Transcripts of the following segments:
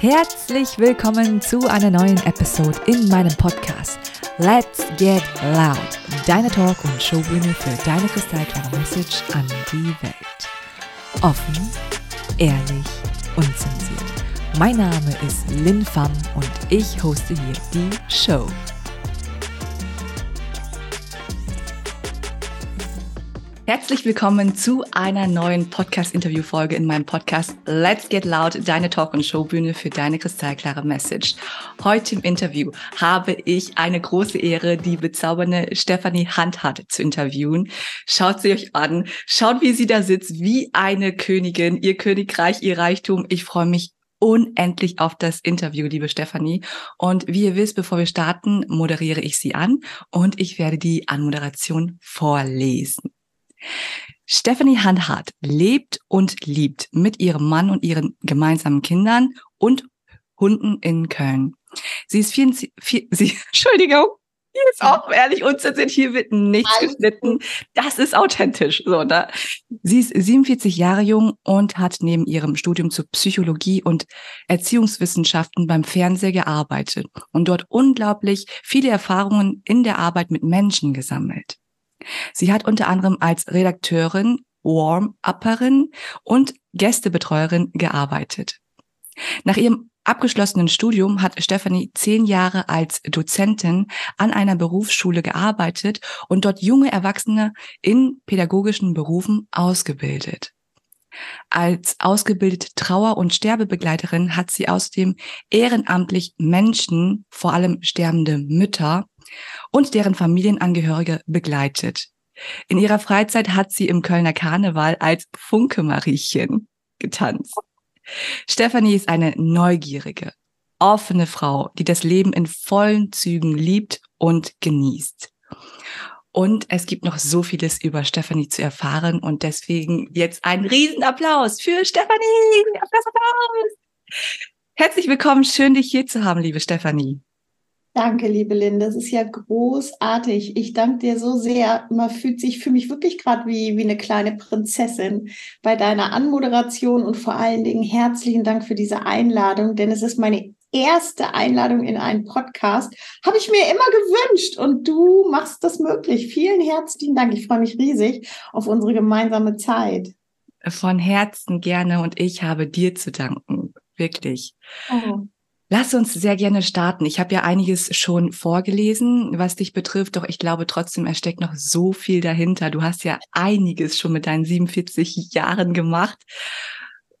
Herzlich willkommen zu einer neuen Episode in meinem Podcast Let's Get Loud, deine Talk- und Showbühne für deine kristallklare Message an die Welt. Offen, ehrlich, unzensiert. Mein Name ist Lin Pham und ich hoste hier die Show. Herzlich willkommen zu einer neuen Podcast-Interview-Folge in meinem Podcast Let's Get Loud, deine Talk- und Showbühne für deine kristallklare Message. Heute im Interview habe ich eine große Ehre, die bezaubernde Stephanie Handhardt zu interviewen. Schaut sie euch an, schaut, wie sie da sitzt, wie eine Königin, ihr Königreich, ihr Reichtum. Ich freue mich unendlich auf das Interview, liebe Stefanie. Und wie ihr wisst, bevor wir starten, moderiere ich sie an und ich werde die Anmoderation vorlesen. Stephanie Handhardt lebt und liebt mit ihrem Mann und ihren gemeinsamen Kindern und Hunden in Köln. Sie ist 24, vier, sie, Entschuldigung, hier ist auch ehrlich unzensiert, hier wird nichts Alles geschnitten. Das ist authentisch. So, ne? Sie ist 47 Jahre jung und hat neben ihrem Studium zur Psychologie und Erziehungswissenschaften beim Fernseher gearbeitet und dort unglaublich viele Erfahrungen in der Arbeit mit Menschen gesammelt. Sie hat unter anderem als Redakteurin, Warm-Upperin und Gästebetreuerin gearbeitet. Nach ihrem abgeschlossenen Studium hat Stephanie zehn Jahre als Dozentin an einer Berufsschule gearbeitet und dort junge Erwachsene in pädagogischen Berufen ausgebildet. Als ausgebildete Trauer- und Sterbebegleiterin hat sie außerdem ehrenamtlich Menschen, vor allem sterbende Mütter, und deren Familienangehörige begleitet. In ihrer Freizeit hat sie im Kölner Karneval als Funke-Mariechen getanzt. Stefanie ist eine neugierige, offene Frau, die das Leben in vollen Zügen liebt und genießt. Und es gibt noch so vieles über Stefanie zu erfahren und deswegen jetzt ein Riesenapplaus für Stefanie. Applaus, Applaus. Herzlich willkommen, schön dich hier zu haben, liebe Stefanie. Danke, liebe Lynn, das ist ja großartig. Ich danke dir so sehr. Man fühlt sich für mich wirklich gerade wie, wie eine kleine Prinzessin bei deiner Anmoderation und vor allen Dingen herzlichen Dank für diese Einladung, denn es ist meine erste Einladung in einen Podcast. Habe ich mir immer gewünscht und du machst das möglich. Vielen herzlichen Dank. Ich freue mich riesig auf unsere gemeinsame Zeit. Von Herzen gerne und ich habe dir zu danken. Wirklich. Oh. Lass uns sehr gerne starten. Ich habe ja einiges schon vorgelesen, was dich betrifft, doch ich glaube trotzdem, es steckt noch so viel dahinter. Du hast ja einiges schon mit deinen 47 Jahren gemacht.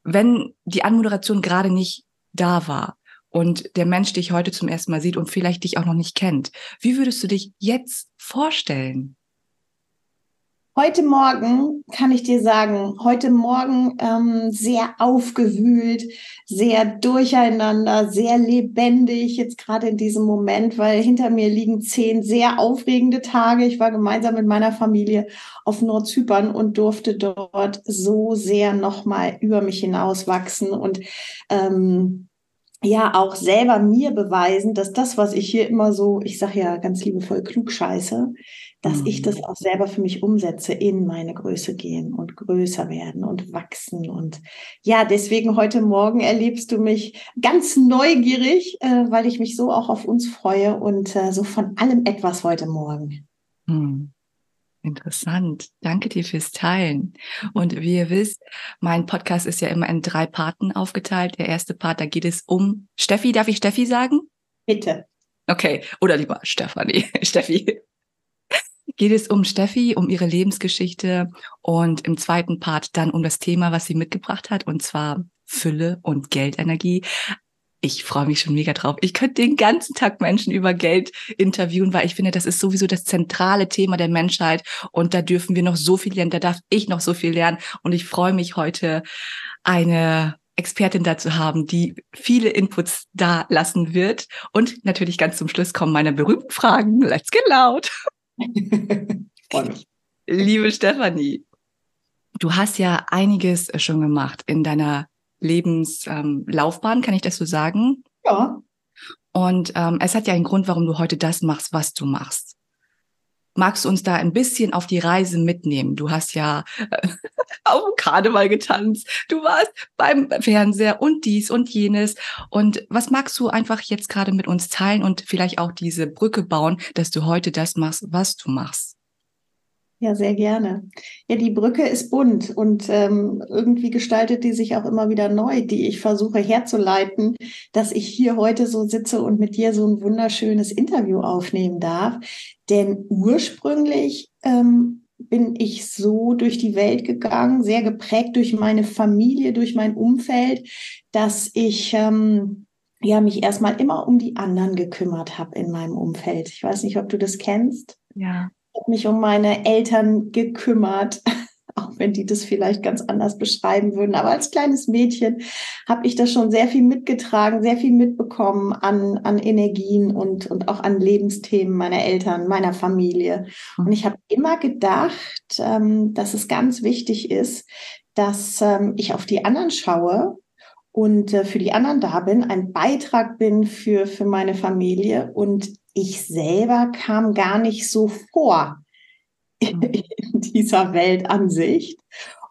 Wenn die Anmoderation gerade nicht da war und der Mensch dich heute zum ersten Mal sieht und vielleicht dich auch noch nicht kennt, wie würdest du dich jetzt vorstellen? Heute Morgen kann ich dir sagen, heute Morgen ähm, sehr aufgewühlt, sehr durcheinander, sehr lebendig, jetzt gerade in diesem Moment, weil hinter mir liegen zehn sehr aufregende Tage. Ich war gemeinsam mit meiner Familie auf Nordzypern und durfte dort so sehr nochmal über mich hinaus wachsen und ähm, ja auch selber mir beweisen, dass das, was ich hier immer so, ich sage ja ganz liebevoll klugscheiße, dass mhm. ich das auch selber für mich umsetze, in meine Größe gehen und größer werden und wachsen. Und ja, deswegen heute Morgen erlebst du mich ganz neugierig, äh, weil ich mich so auch auf uns freue und äh, so von allem etwas heute Morgen. Mhm. Interessant. Danke dir fürs Teilen. Und wie ihr wisst, mein Podcast ist ja immer in drei Parten aufgeteilt. Der erste Part, da geht es um Steffi. Darf ich Steffi sagen? Bitte. Okay. Oder lieber Stefanie. Steffi geht es um Steffi, um ihre Lebensgeschichte und im zweiten Part dann um das Thema, was sie mitgebracht hat, und zwar Fülle und Geldenergie. Ich freue mich schon mega drauf. Ich könnte den ganzen Tag Menschen über Geld interviewen, weil ich finde, das ist sowieso das zentrale Thema der Menschheit und da dürfen wir noch so viel lernen, da darf ich noch so viel lernen und ich freue mich heute eine Expertin dazu haben, die viele Inputs da lassen wird und natürlich ganz zum Schluss kommen meine berühmten Fragen. Let's get loud. Liebe Stefanie, du hast ja einiges schon gemacht in deiner Lebenslaufbahn, ähm, kann ich das so sagen? Ja. Und ähm, es hat ja einen Grund, warum du heute das machst, was du machst. Magst du uns da ein bisschen auf die Reise mitnehmen? Du hast ja äh, auf dem Karneval getanzt, du warst beim Fernseher und dies und jenes. Und was magst du einfach jetzt gerade mit uns teilen und vielleicht auch diese Brücke bauen, dass du heute das machst, was du machst? Ja, sehr gerne. Ja, die Brücke ist bunt und ähm, irgendwie gestaltet die sich auch immer wieder neu, die ich versuche herzuleiten, dass ich hier heute so sitze und mit dir so ein wunderschönes Interview aufnehmen darf. Denn ursprünglich ähm, bin ich so durch die Welt gegangen, sehr geprägt durch meine Familie, durch mein Umfeld, dass ich ähm, ja mich erstmal immer um die anderen gekümmert habe in meinem Umfeld. Ich weiß nicht, ob du das kennst. Ja habe mich um meine Eltern gekümmert, auch wenn die das vielleicht ganz anders beschreiben würden. Aber als kleines Mädchen habe ich das schon sehr viel mitgetragen, sehr viel mitbekommen an, an Energien und, und auch an Lebensthemen meiner Eltern, meiner Familie. Und ich habe immer gedacht, ähm, dass es ganz wichtig ist, dass ähm, ich auf die anderen schaue und äh, für die anderen da bin, ein Beitrag bin für, für meine Familie und ich selber kam gar nicht so vor mhm. in dieser Weltansicht.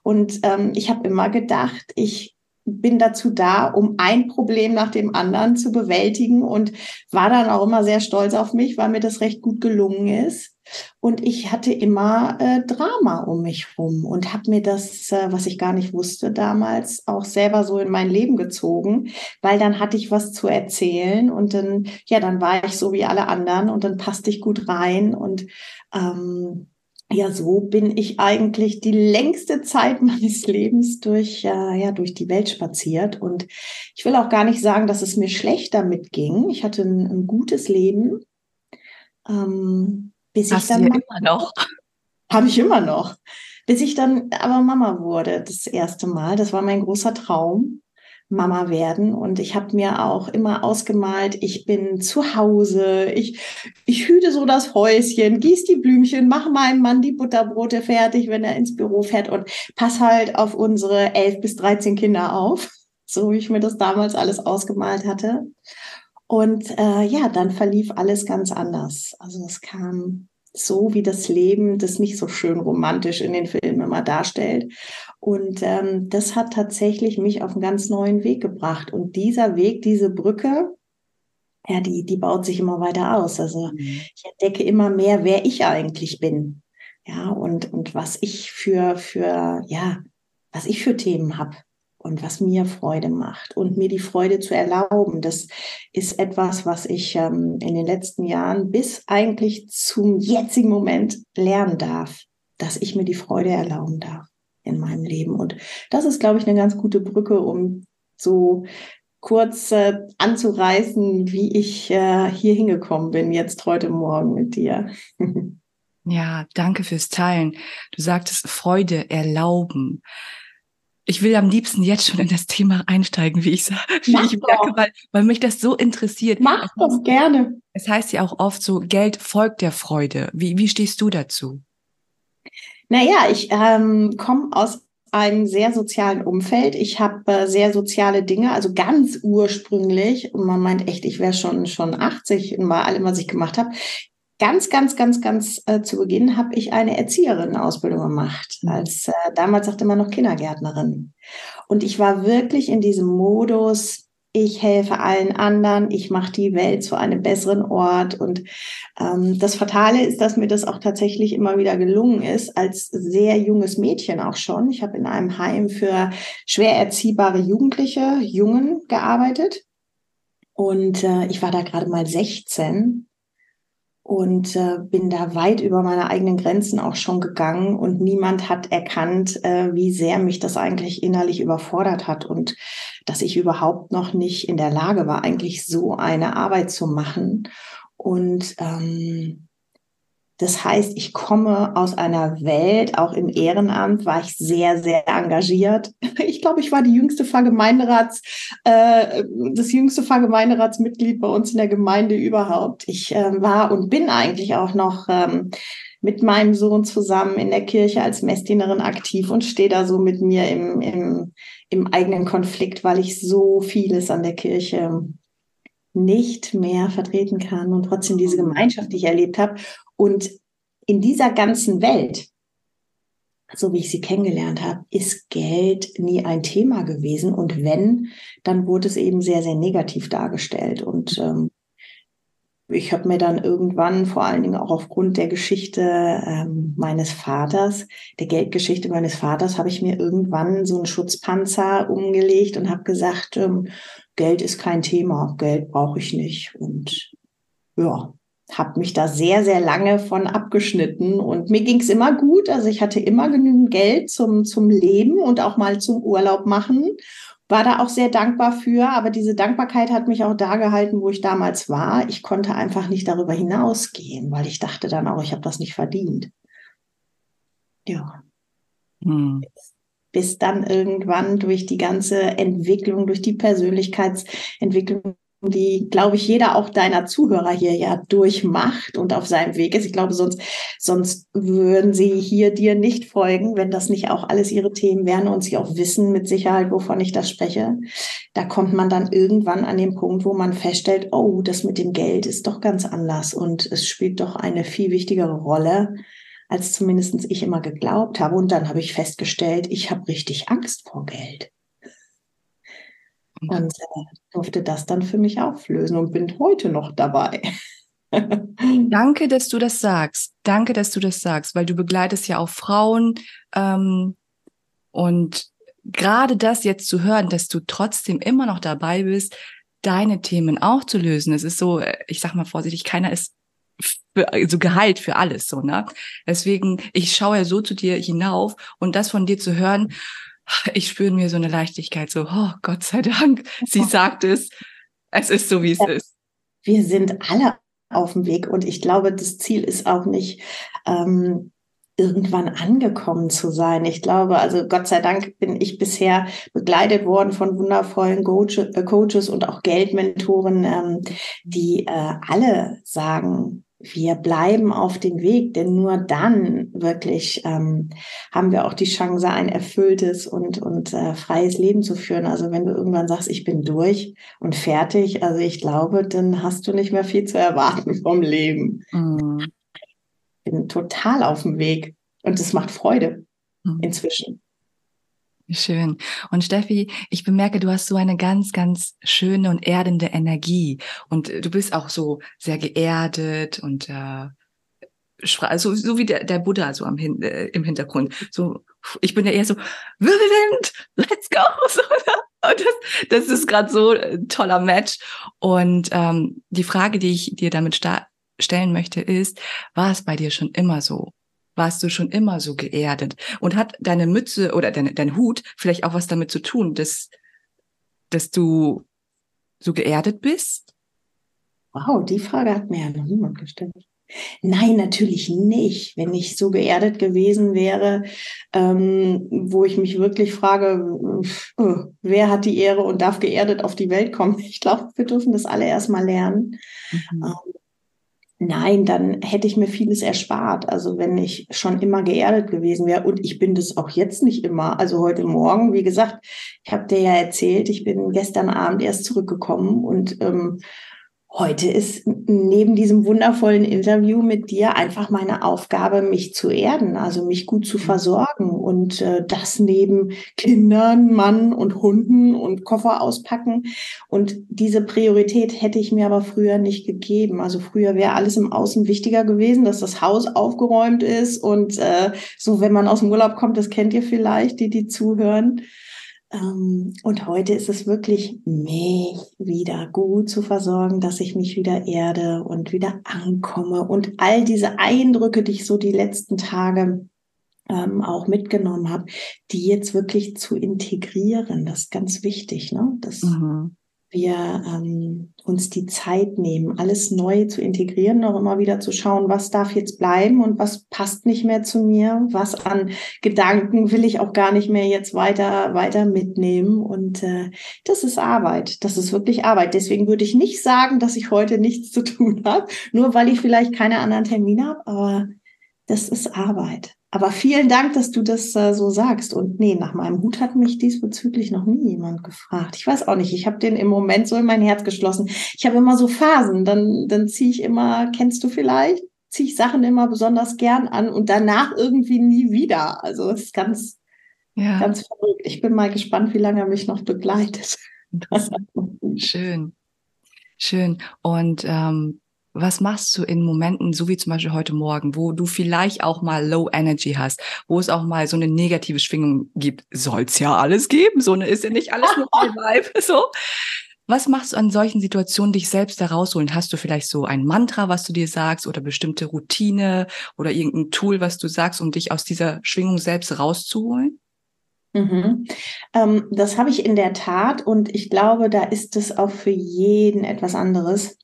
Und ähm, ich habe immer gedacht, ich bin dazu da, um ein Problem nach dem anderen zu bewältigen und war dann auch immer sehr stolz auf mich, weil mir das recht gut gelungen ist. Und ich hatte immer äh, Drama um mich rum und habe mir das, äh, was ich gar nicht wusste damals, auch selber so in mein Leben gezogen, weil dann hatte ich was zu erzählen und dann, ja, dann war ich so wie alle anderen und dann passte ich gut rein und ähm, ja, so bin ich eigentlich die längste Zeit meines Lebens durch, äh, ja, durch die Welt spaziert. Und ich will auch gar nicht sagen, dass es mir schlecht damit ging. Ich hatte ein, ein gutes Leben. Ähm, bis Hast ich dann. Du immer noch? Habe ich immer noch. Bis ich dann aber Mama wurde, das erste Mal. Das war mein großer Traum. Mama werden. Und ich habe mir auch immer ausgemalt, ich bin zu Hause, ich, ich hüte so das Häuschen, gieß die Blümchen, mache meinem Mann die Butterbrote fertig, wenn er ins Büro fährt und pass halt auf unsere elf bis dreizehn Kinder auf, so wie ich mir das damals alles ausgemalt hatte. Und äh, ja, dann verlief alles ganz anders. Also es kam so wie das Leben das nicht so schön romantisch in den Filmen immer darstellt. Und ähm, das hat tatsächlich mich auf einen ganz neuen Weg gebracht. Und dieser Weg, diese Brücke, ja, die, die baut sich immer weiter aus. Also mhm. ich entdecke immer mehr, wer ich eigentlich bin. Ja, und, und was ich für, für, ja, was ich für Themen habe und was mir Freude macht und mir die Freude zu erlauben. Das ist etwas, was ich ähm, in den letzten Jahren bis eigentlich zum jetzigen Moment lernen darf, dass ich mir die Freude erlauben darf in meinem Leben. Und das ist, glaube ich, eine ganz gute Brücke, um so kurz äh, anzureißen, wie ich äh, hier hingekommen bin, jetzt heute Morgen mit dir. ja, danke fürs Teilen. Du sagtest Freude erlauben ich will am liebsten jetzt schon in das Thema einsteigen, wie ich, wie ich merke, weil, weil mich das so interessiert. Mach das gerne. Es heißt ja auch oft so, Geld folgt der Freude. Wie, wie stehst du dazu? Naja, ich ähm, komme aus einem sehr sozialen Umfeld. Ich habe äh, sehr soziale Dinge, also ganz ursprünglich, und man meint echt, ich wäre schon schon 80 bei allem, was ich gemacht habe ganz, ganz, ganz, ganz äh, zu Beginn habe ich eine Erzieherin-Ausbildung gemacht. Mhm. Als äh, damals sagte man noch Kindergärtnerin. Und ich war wirklich in diesem Modus, ich helfe allen anderen, ich mache die Welt zu einem besseren Ort. Und ähm, das Fatale ist, dass mir das auch tatsächlich immer wieder gelungen ist, als sehr junges Mädchen auch schon. Ich habe in einem Heim für schwer erziehbare Jugendliche, Jungen gearbeitet. Und äh, ich war da gerade mal 16 und äh, bin da weit über meine eigenen Grenzen auch schon gegangen und niemand hat erkannt, äh, wie sehr mich das eigentlich innerlich überfordert hat und dass ich überhaupt noch nicht in der Lage war, eigentlich so eine Arbeit zu machen. Und ähm, das heißt, ich komme aus einer Welt, auch im Ehrenamt war ich sehr, sehr engagiert. Ich glaube, ich war die jüngste Vergemeinderats, äh, das jüngste Vergemeinderatsmitglied bei uns in der Gemeinde überhaupt. Ich äh, war und bin eigentlich auch noch ähm, mit meinem Sohn zusammen in der Kirche als Messdienerin aktiv und stehe da so mit mir im, im, im eigenen Konflikt, weil ich so vieles an der Kirche nicht mehr vertreten kann und trotzdem diese Gemeinschaft, die ich erlebt habe. Und in dieser ganzen Welt, so wie ich sie kennengelernt habe, ist Geld nie ein Thema gewesen. Und wenn, dann wurde es eben sehr, sehr negativ dargestellt. Und ähm, ich habe mir dann irgendwann, vor allen Dingen auch aufgrund der Geschichte ähm, meines Vaters, der Geldgeschichte meines Vaters, habe ich mir irgendwann so einen Schutzpanzer umgelegt und habe gesagt, ähm, Geld ist kein Thema, Geld brauche ich nicht. Und ja, habe mich da sehr, sehr lange von abgeschnitten und mir ging es immer gut. Also ich hatte immer genügend Geld zum, zum Leben und auch mal zum Urlaub machen war da auch sehr dankbar für, aber diese Dankbarkeit hat mich auch da gehalten, wo ich damals war. Ich konnte einfach nicht darüber hinausgehen, weil ich dachte dann auch, ich habe das nicht verdient. Ja. Hm. Bis dann irgendwann durch die ganze Entwicklung, durch die Persönlichkeitsentwicklung die, glaube ich, jeder auch deiner Zuhörer hier ja durchmacht und auf seinem Weg ist. Ich glaube, sonst, sonst würden sie hier dir nicht folgen, wenn das nicht auch alles ihre Themen wären und sie auch wissen mit Sicherheit, wovon ich das spreche. Da kommt man dann irgendwann an den Punkt, wo man feststellt, oh, das mit dem Geld ist doch ganz anders und es spielt doch eine viel wichtigere Rolle, als zumindest ich immer geglaubt habe. Und dann habe ich festgestellt, ich habe richtig Angst vor Geld. Und äh, durfte das dann für mich auflösen und bin heute noch dabei. Danke, dass du das sagst. Danke, dass du das sagst, weil du begleitest ja auch Frauen. Ähm, und gerade das jetzt zu hören, dass du trotzdem immer noch dabei bist, deine Themen auch zu lösen. Es ist so, äh, ich sag mal vorsichtig, keiner ist für, also geheilt für alles, so, ne? Deswegen, ich schaue ja so zu dir hinauf und das von dir zu hören, ich spüre mir so eine Leichtigkeit, so, oh Gott sei Dank, sie sagt es, es ist so, wie es ja. ist. Wir sind alle auf dem Weg und ich glaube, das Ziel ist auch nicht, ähm, irgendwann angekommen zu sein. Ich glaube, also Gott sei Dank bin ich bisher begleitet worden von wundervollen äh, Coaches und auch Geldmentoren, ähm, die äh, alle sagen, wir bleiben auf dem Weg, denn nur dann wirklich ähm, haben wir auch die Chance, ein erfülltes und, und äh, freies Leben zu führen. Also wenn du irgendwann sagst, ich bin durch und fertig, also ich glaube, dann hast du nicht mehr viel zu erwarten vom Leben. Mhm. Ich bin total auf dem Weg und es macht Freude mhm. inzwischen. Schön. Und Steffi, ich bemerke, du hast so eine ganz, ganz schöne und erdende Energie. Und du bist auch so sehr geerdet und äh, so, so wie der, der Buddha so am Hin äh, im Hintergrund. So, ich bin ja eher so, Wirbelwind, let's go. So, und das, das ist gerade so ein toller Match. Und ähm, die Frage, die ich dir damit stellen möchte, ist, war es bei dir schon immer so? Warst du schon immer so geerdet? Und hat deine Mütze oder dein, dein Hut vielleicht auch was damit zu tun, dass, dass du so geerdet bist? Wow, die Frage hat mir ja noch niemand gestellt. Nein, natürlich nicht. Wenn ich so geerdet gewesen wäre, ähm, wo ich mich wirklich frage, äh, wer hat die Ehre und darf geerdet auf die Welt kommen? Ich glaube, wir dürfen das alle erstmal lernen. Mhm. Ähm, Nein, dann hätte ich mir vieles erspart. Also wenn ich schon immer geerdet gewesen wäre und ich bin das auch jetzt nicht immer. Also heute Morgen, wie gesagt, ich habe dir ja erzählt, ich bin gestern Abend erst zurückgekommen und ähm, Heute ist neben diesem wundervollen Interview mit dir einfach meine Aufgabe, mich zu erden, also mich gut zu mhm. versorgen und äh, das neben Kindern, Mann und Hunden und Koffer auspacken. Und diese Priorität hätte ich mir aber früher nicht gegeben. Also früher wäre alles im Außen wichtiger gewesen, dass das Haus aufgeräumt ist und äh, so, wenn man aus dem Urlaub kommt, das kennt ihr vielleicht, die die zuhören und heute ist es wirklich, mich wieder gut zu versorgen, dass ich mich wieder erde und wieder ankomme und all diese Eindrücke, die ich so die letzten Tage ähm, auch mitgenommen habe, die jetzt wirklich zu integrieren. Das ist ganz wichtig, ne? Das, mhm wir ähm, uns die Zeit nehmen, alles neu zu integrieren, auch immer wieder zu schauen, was darf jetzt bleiben und was passt nicht mehr zu mir, was an Gedanken will ich auch gar nicht mehr jetzt weiter weiter mitnehmen und äh, das ist Arbeit, das ist wirklich Arbeit. Deswegen würde ich nicht sagen, dass ich heute nichts zu tun habe, nur weil ich vielleicht keine anderen Termine habe, aber das ist Arbeit. Aber vielen Dank, dass du das äh, so sagst. Und nee, nach meinem Hut hat mich diesbezüglich noch nie jemand gefragt. Ich weiß auch nicht. Ich habe den im Moment so in mein Herz geschlossen. Ich habe immer so Phasen. Dann, dann ziehe ich immer, kennst du vielleicht? ziehe ich Sachen immer besonders gern an und danach irgendwie nie wieder. Also es ist ganz, ja. ganz verrückt. Ich bin mal gespannt, wie lange er mich noch begleitet. Schön. Schön. Und ähm, was machst du in Momenten, so wie zum Beispiel heute Morgen, wo du vielleicht auch mal Low Energy hast, wo es auch mal so eine negative Schwingung gibt? Soll's ja alles geben, so eine ist ja nicht alles nur ein Vibe, so. Was machst du an solchen Situationen, dich selbst da rausholen? Hast du vielleicht so ein Mantra, was du dir sagst oder bestimmte Routine oder irgendein Tool, was du sagst, um dich aus dieser Schwingung selbst rauszuholen? Mhm. Ähm, das habe ich in der Tat und ich glaube, da ist es auch für jeden etwas anderes.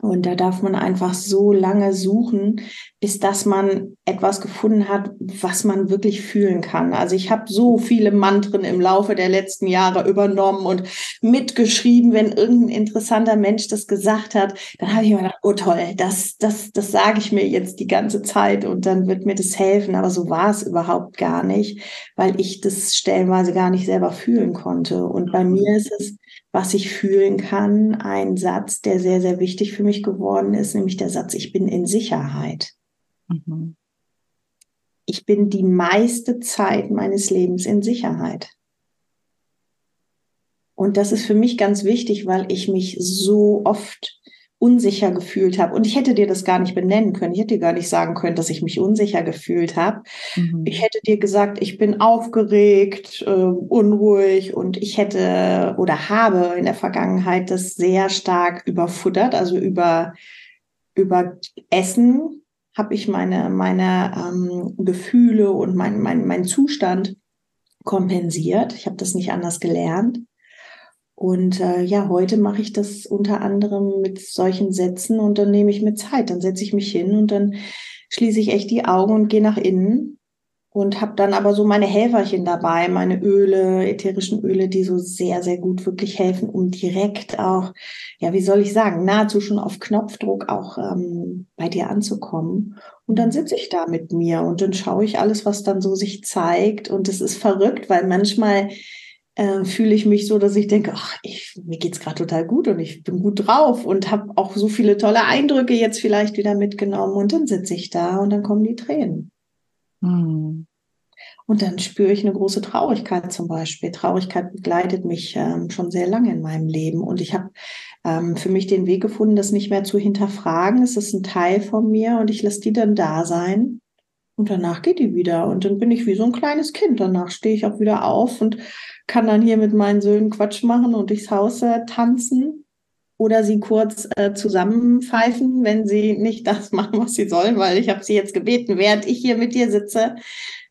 Und da darf man einfach so lange suchen, bis dass man etwas gefunden hat, was man wirklich fühlen kann. Also ich habe so viele Mantren im Laufe der letzten Jahre übernommen und mitgeschrieben, wenn irgendein interessanter Mensch das gesagt hat, dann habe ich mir gedacht, oh toll, das, das, das sage ich mir jetzt die ganze Zeit und dann wird mir das helfen. Aber so war es überhaupt gar nicht, weil ich das stellenweise gar nicht selber fühlen konnte. Und bei mir ist es was ich fühlen kann. Ein Satz, der sehr, sehr wichtig für mich geworden ist, nämlich der Satz, ich bin in Sicherheit. Mhm. Ich bin die meiste Zeit meines Lebens in Sicherheit. Und das ist für mich ganz wichtig, weil ich mich so oft unsicher gefühlt habe. Und ich hätte dir das gar nicht benennen können. Ich hätte dir gar nicht sagen können, dass ich mich unsicher gefühlt habe. Mhm. Ich hätte dir gesagt, ich bin aufgeregt, äh, unruhig und ich hätte oder habe in der Vergangenheit das sehr stark überfuttert, also über, über Essen habe ich meine, meine ähm, Gefühle und mein, mein, mein Zustand kompensiert. Ich habe das nicht anders gelernt. Und äh, ja, heute mache ich das unter anderem mit solchen Sätzen und dann nehme ich mir Zeit. Dann setze ich mich hin und dann schließe ich echt die Augen und gehe nach innen und habe dann aber so meine Helferchen dabei, meine Öle, ätherischen Öle, die so sehr, sehr gut wirklich helfen, um direkt auch, ja, wie soll ich sagen, nahezu schon auf Knopfdruck auch ähm, bei dir anzukommen. Und dann sitze ich da mit mir und dann schaue ich alles, was dann so sich zeigt. Und es ist verrückt, weil manchmal äh, fühle ich mich so, dass ich denke, ach, ich, mir geht's gerade total gut und ich bin gut drauf und habe auch so viele tolle Eindrücke jetzt vielleicht wieder mitgenommen und dann sitze ich da und dann kommen die Tränen. Hm. Und dann spüre ich eine große Traurigkeit zum Beispiel. Traurigkeit begleitet mich ähm, schon sehr lange in meinem Leben. Und ich habe ähm, für mich den Weg gefunden, das nicht mehr zu hinterfragen. Es ist ein Teil von mir und ich lasse die dann da sein. Und danach geht die wieder. Und dann bin ich wie so ein kleines Kind. Danach stehe ich auch wieder auf und kann dann hier mit meinen Söhnen Quatsch machen und durchs Haus äh, tanzen oder sie kurz äh, zusammenpfeifen, wenn sie nicht das machen, was sie sollen, weil ich habe sie jetzt gebeten, während ich hier mit dir sitze,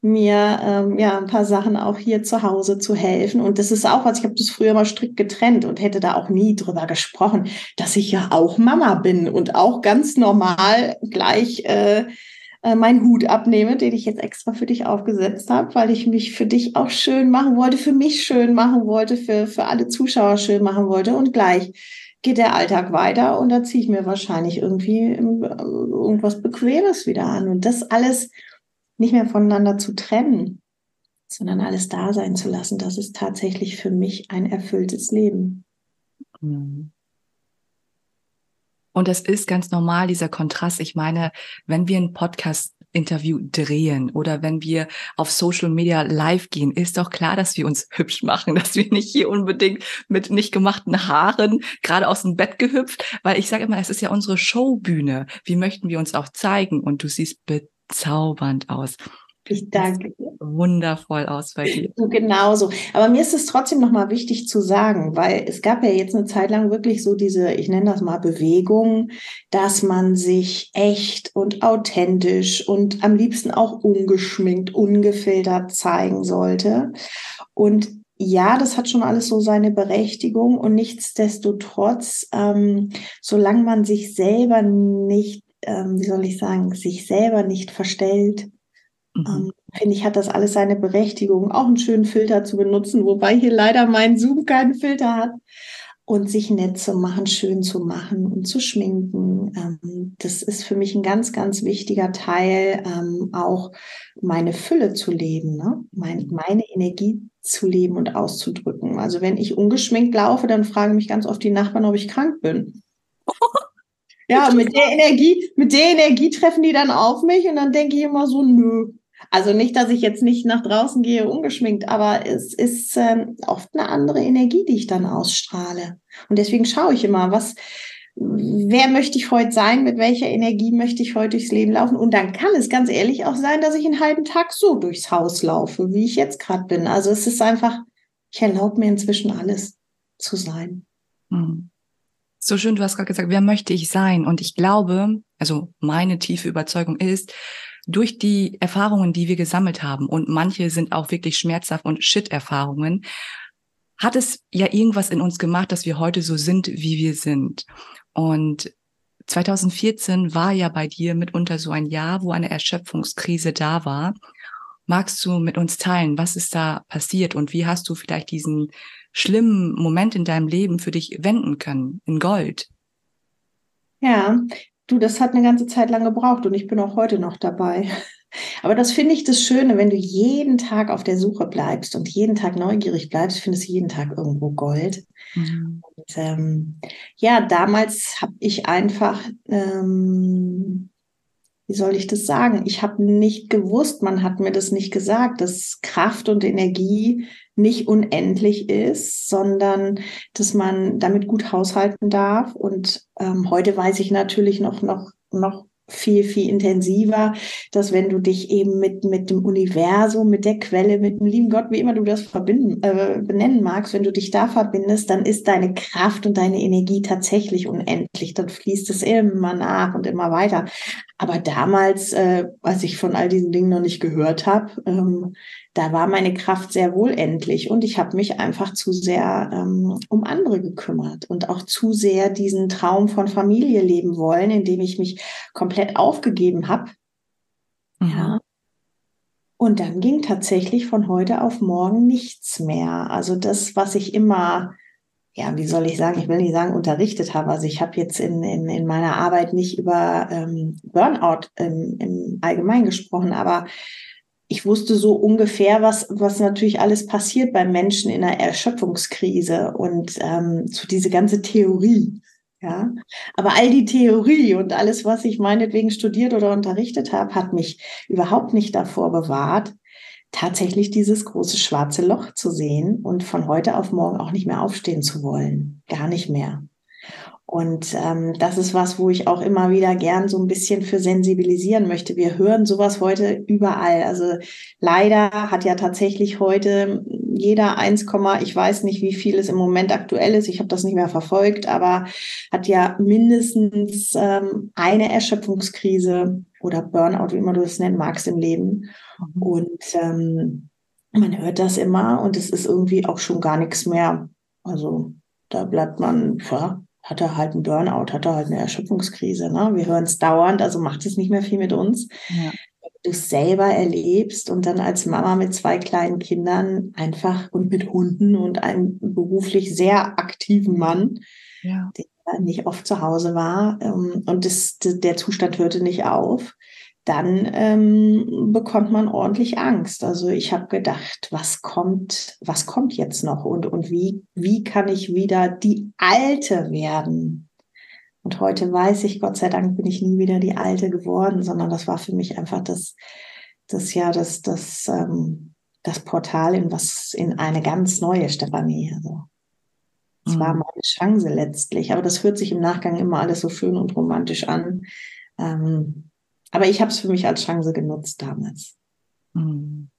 mir ähm, ja ein paar Sachen auch hier zu Hause zu helfen. Und das ist auch was, ich habe das früher mal strikt getrennt und hätte da auch nie drüber gesprochen, dass ich ja auch Mama bin und auch ganz normal gleich äh, äh, meinen Hut abnehme, den ich jetzt extra für dich aufgesetzt habe, weil ich mich für dich auch schön machen wollte, für mich schön machen wollte, für, für alle Zuschauer schön machen wollte. Und gleich geht der Alltag weiter und da ziehe ich mir wahrscheinlich irgendwie äh, irgendwas Bequemes wieder an. Und das alles nicht mehr voneinander zu trennen, sondern alles da sein zu lassen, das ist tatsächlich für mich ein erfülltes Leben. Mhm. Und das ist ganz normal, dieser Kontrast. Ich meine, wenn wir ein Podcast-Interview drehen oder wenn wir auf Social Media live gehen, ist doch klar, dass wir uns hübsch machen, dass wir nicht hier unbedingt mit nicht gemachten Haaren gerade aus dem Bett gehüpft, weil ich sage immer, es ist ja unsere Showbühne. Wie möchten wir uns auch zeigen? Und du siehst bezaubernd aus. Ich danke dir. Wundervoll aus bei dir. So genauso. Aber mir ist es trotzdem nochmal wichtig zu sagen, weil es gab ja jetzt eine Zeit lang wirklich so diese, ich nenne das mal Bewegung, dass man sich echt und authentisch und am liebsten auch ungeschminkt, ungefiltert zeigen sollte. Und ja, das hat schon alles so seine Berechtigung und nichtsdestotrotz, ähm, solange man sich selber nicht, ähm, wie soll ich sagen, sich selber nicht verstellt, Mhm. Ähm, Finde ich, hat das alles seine Berechtigung, auch einen schönen Filter zu benutzen, wobei hier leider mein Zoom keinen Filter hat. Und sich nett zu machen, schön zu machen und zu schminken. Ähm, das ist für mich ein ganz, ganz wichtiger Teil, ähm, auch meine Fülle zu leben, ne? meine, meine Energie zu leben und auszudrücken. Also wenn ich ungeschminkt laufe, dann fragen mich ganz oft die Nachbarn, ob ich krank bin. Ja, mit der Energie, mit der Energie treffen die dann auf mich und dann denke ich immer so, nö. Also nicht, dass ich jetzt nicht nach draußen gehe ungeschminkt, aber es ist ähm, oft eine andere Energie, die ich dann ausstrahle. Und deswegen schaue ich immer, was, wer möchte ich heute sein, mit welcher Energie möchte ich heute durchs Leben laufen. Und dann kann es ganz ehrlich auch sein, dass ich einen halben Tag so durchs Haus laufe, wie ich jetzt gerade bin. Also es ist einfach, ich erlaube mir inzwischen alles zu sein. Hm. So schön, du hast gerade gesagt, wer möchte ich sein? Und ich glaube, also meine tiefe Überzeugung ist, durch die Erfahrungen, die wir gesammelt haben, und manche sind auch wirklich schmerzhaft und Shit-Erfahrungen, hat es ja irgendwas in uns gemacht, dass wir heute so sind, wie wir sind. Und 2014 war ja bei dir mitunter so ein Jahr, wo eine Erschöpfungskrise da war. Magst du mit uns teilen, was ist da passiert und wie hast du vielleicht diesen schlimmen Moment in deinem Leben für dich wenden können in Gold? Ja, du, das hat eine ganze Zeit lang gebraucht und ich bin auch heute noch dabei. Aber das finde ich das Schöne, wenn du jeden Tag auf der Suche bleibst und jeden Tag neugierig bleibst, findest du jeden Tag irgendwo Gold. Mhm. Und, ähm, ja, damals habe ich einfach, ähm, wie soll ich das sagen? Ich habe nicht gewusst, man hat mir das nicht gesagt, dass Kraft und Energie nicht unendlich ist, sondern dass man damit gut haushalten darf. Und ähm, heute weiß ich natürlich noch, noch, noch viel, viel intensiver, dass wenn du dich eben mit, mit dem Universum, mit der Quelle, mit dem lieben Gott, wie immer du das verbinden, äh, benennen magst, wenn du dich da verbindest, dann ist deine Kraft und deine Energie tatsächlich unendlich. Dann fließt es immer nach und immer weiter. Aber damals, äh, als ich von all diesen Dingen noch nicht gehört habe, ähm, da war meine Kraft sehr wohl endlich und ich habe mich einfach zu sehr ähm, um andere gekümmert und auch zu sehr diesen Traum von Familie leben wollen, indem ich mich komplett aufgegeben habe. Mhm. Ja. Und dann ging tatsächlich von heute auf morgen nichts mehr. Also das, was ich immer ja, wie soll ich sagen, ich will nicht sagen, unterrichtet habe. Also ich habe jetzt in, in, in meiner Arbeit nicht über ähm, Burnout im, im Allgemeinen gesprochen, aber ich wusste so ungefähr, was, was natürlich alles passiert beim Menschen in einer Erschöpfungskrise und ähm, so diese ganze Theorie. Ja, aber all die Theorie und alles, was ich meinetwegen studiert oder unterrichtet habe, hat mich überhaupt nicht davor bewahrt, tatsächlich dieses große schwarze Loch zu sehen und von heute auf morgen auch nicht mehr aufstehen zu wollen. Gar nicht mehr. Und ähm, das ist was, wo ich auch immer wieder gern so ein bisschen für sensibilisieren möchte. Wir hören sowas heute überall. Also leider hat ja tatsächlich heute jeder 1, ich weiß nicht, wie viel es im Moment aktuell ist. Ich habe das nicht mehr verfolgt, aber hat ja mindestens ähm, eine Erschöpfungskrise oder Burnout, wie immer du es nennen magst, im Leben. Mhm. Und ähm, man hört das immer und es ist irgendwie auch schon gar nichts mehr. Also da bleibt man, ja, hat er halt einen Burnout, hat er halt eine Erschöpfungskrise. Ne? Wir hören es dauernd, also macht es nicht mehr viel mit uns. Ja. Du selber erlebst und dann als Mama mit zwei kleinen Kindern einfach und mit Hunden und einem beruflich sehr aktiven Mann, ja. der nicht oft zu Hause war ähm, und das, der Zustand hörte nicht auf, dann ähm, bekommt man ordentlich Angst. Also ich habe gedacht, was kommt, was kommt jetzt noch und, und wie, wie kann ich wieder die Alte werden? Und heute weiß ich, Gott sei Dank bin ich nie wieder die Alte geworden, sondern das war für mich einfach das, das ja, das, das, ähm, das Portal in was, in eine ganz neue Stefanie. Also es mhm. war meine Chance letztlich, aber das hört sich im Nachgang immer alles so schön und romantisch an. Ähm, aber ich habe es für mich als Chance genutzt damals. Mhm.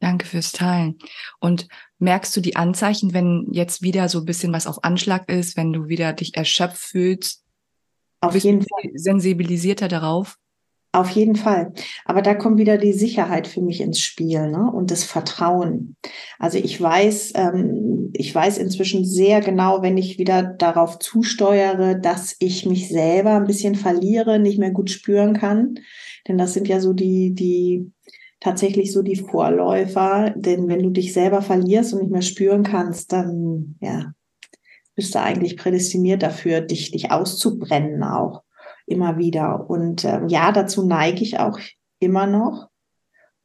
Danke fürs Teilen. Und merkst du die Anzeichen, wenn jetzt wieder so ein bisschen was auf Anschlag ist, wenn du wieder dich erschöpft fühlst? Auf jeden Fall. Sensibilisierter darauf? Auf jeden Fall. Aber da kommt wieder die Sicherheit für mich ins Spiel ne? und das Vertrauen. Also ich weiß, ähm, ich weiß inzwischen sehr genau, wenn ich wieder darauf zusteuere, dass ich mich selber ein bisschen verliere, nicht mehr gut spüren kann. Denn das sind ja so die, die tatsächlich so die Vorläufer. Denn wenn du dich selber verlierst und nicht mehr spüren kannst, dann ja, bist du eigentlich prädestiniert dafür, dich, dich auszubrennen auch immer wieder. Und ähm, ja, dazu neige ich auch immer noch.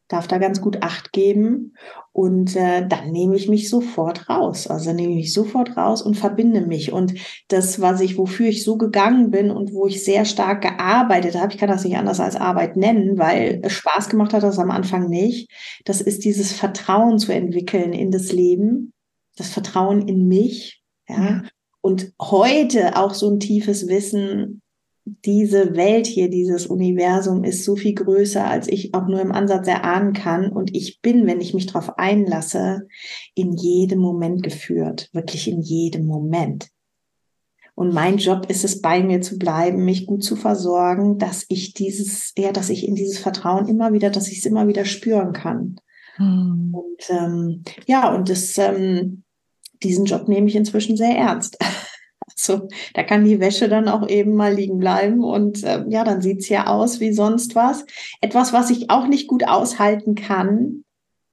darf da ganz gut Acht geben und äh, dann nehme ich mich sofort raus. Also nehme ich mich sofort raus und verbinde mich. Und das, was ich, wofür ich so gegangen bin und wo ich sehr stark gearbeitet habe, ich kann das nicht anders als Arbeit nennen, weil es Spaß gemacht hat das am Anfang nicht. Das ist dieses Vertrauen zu entwickeln in das Leben, das Vertrauen in mich. Ja. ja. Und heute auch so ein tiefes Wissen, diese Welt hier, dieses Universum ist so viel größer, als ich auch nur im Ansatz erahnen kann. Und ich bin, wenn ich mich darauf einlasse, in jedem Moment geführt, wirklich in jedem Moment. Und mein Job ist es, bei mir zu bleiben, mich gut zu versorgen, dass ich dieses, ja, dass ich in dieses Vertrauen immer wieder, dass ich es immer wieder spüren kann. Hm. Und ähm, ja, und das, ähm, diesen Job nehme ich inzwischen sehr ernst. Also da kann die Wäsche dann auch eben mal liegen bleiben und äh, ja, dann sieht's ja aus wie sonst was. Etwas, was ich auch nicht gut aushalten kann,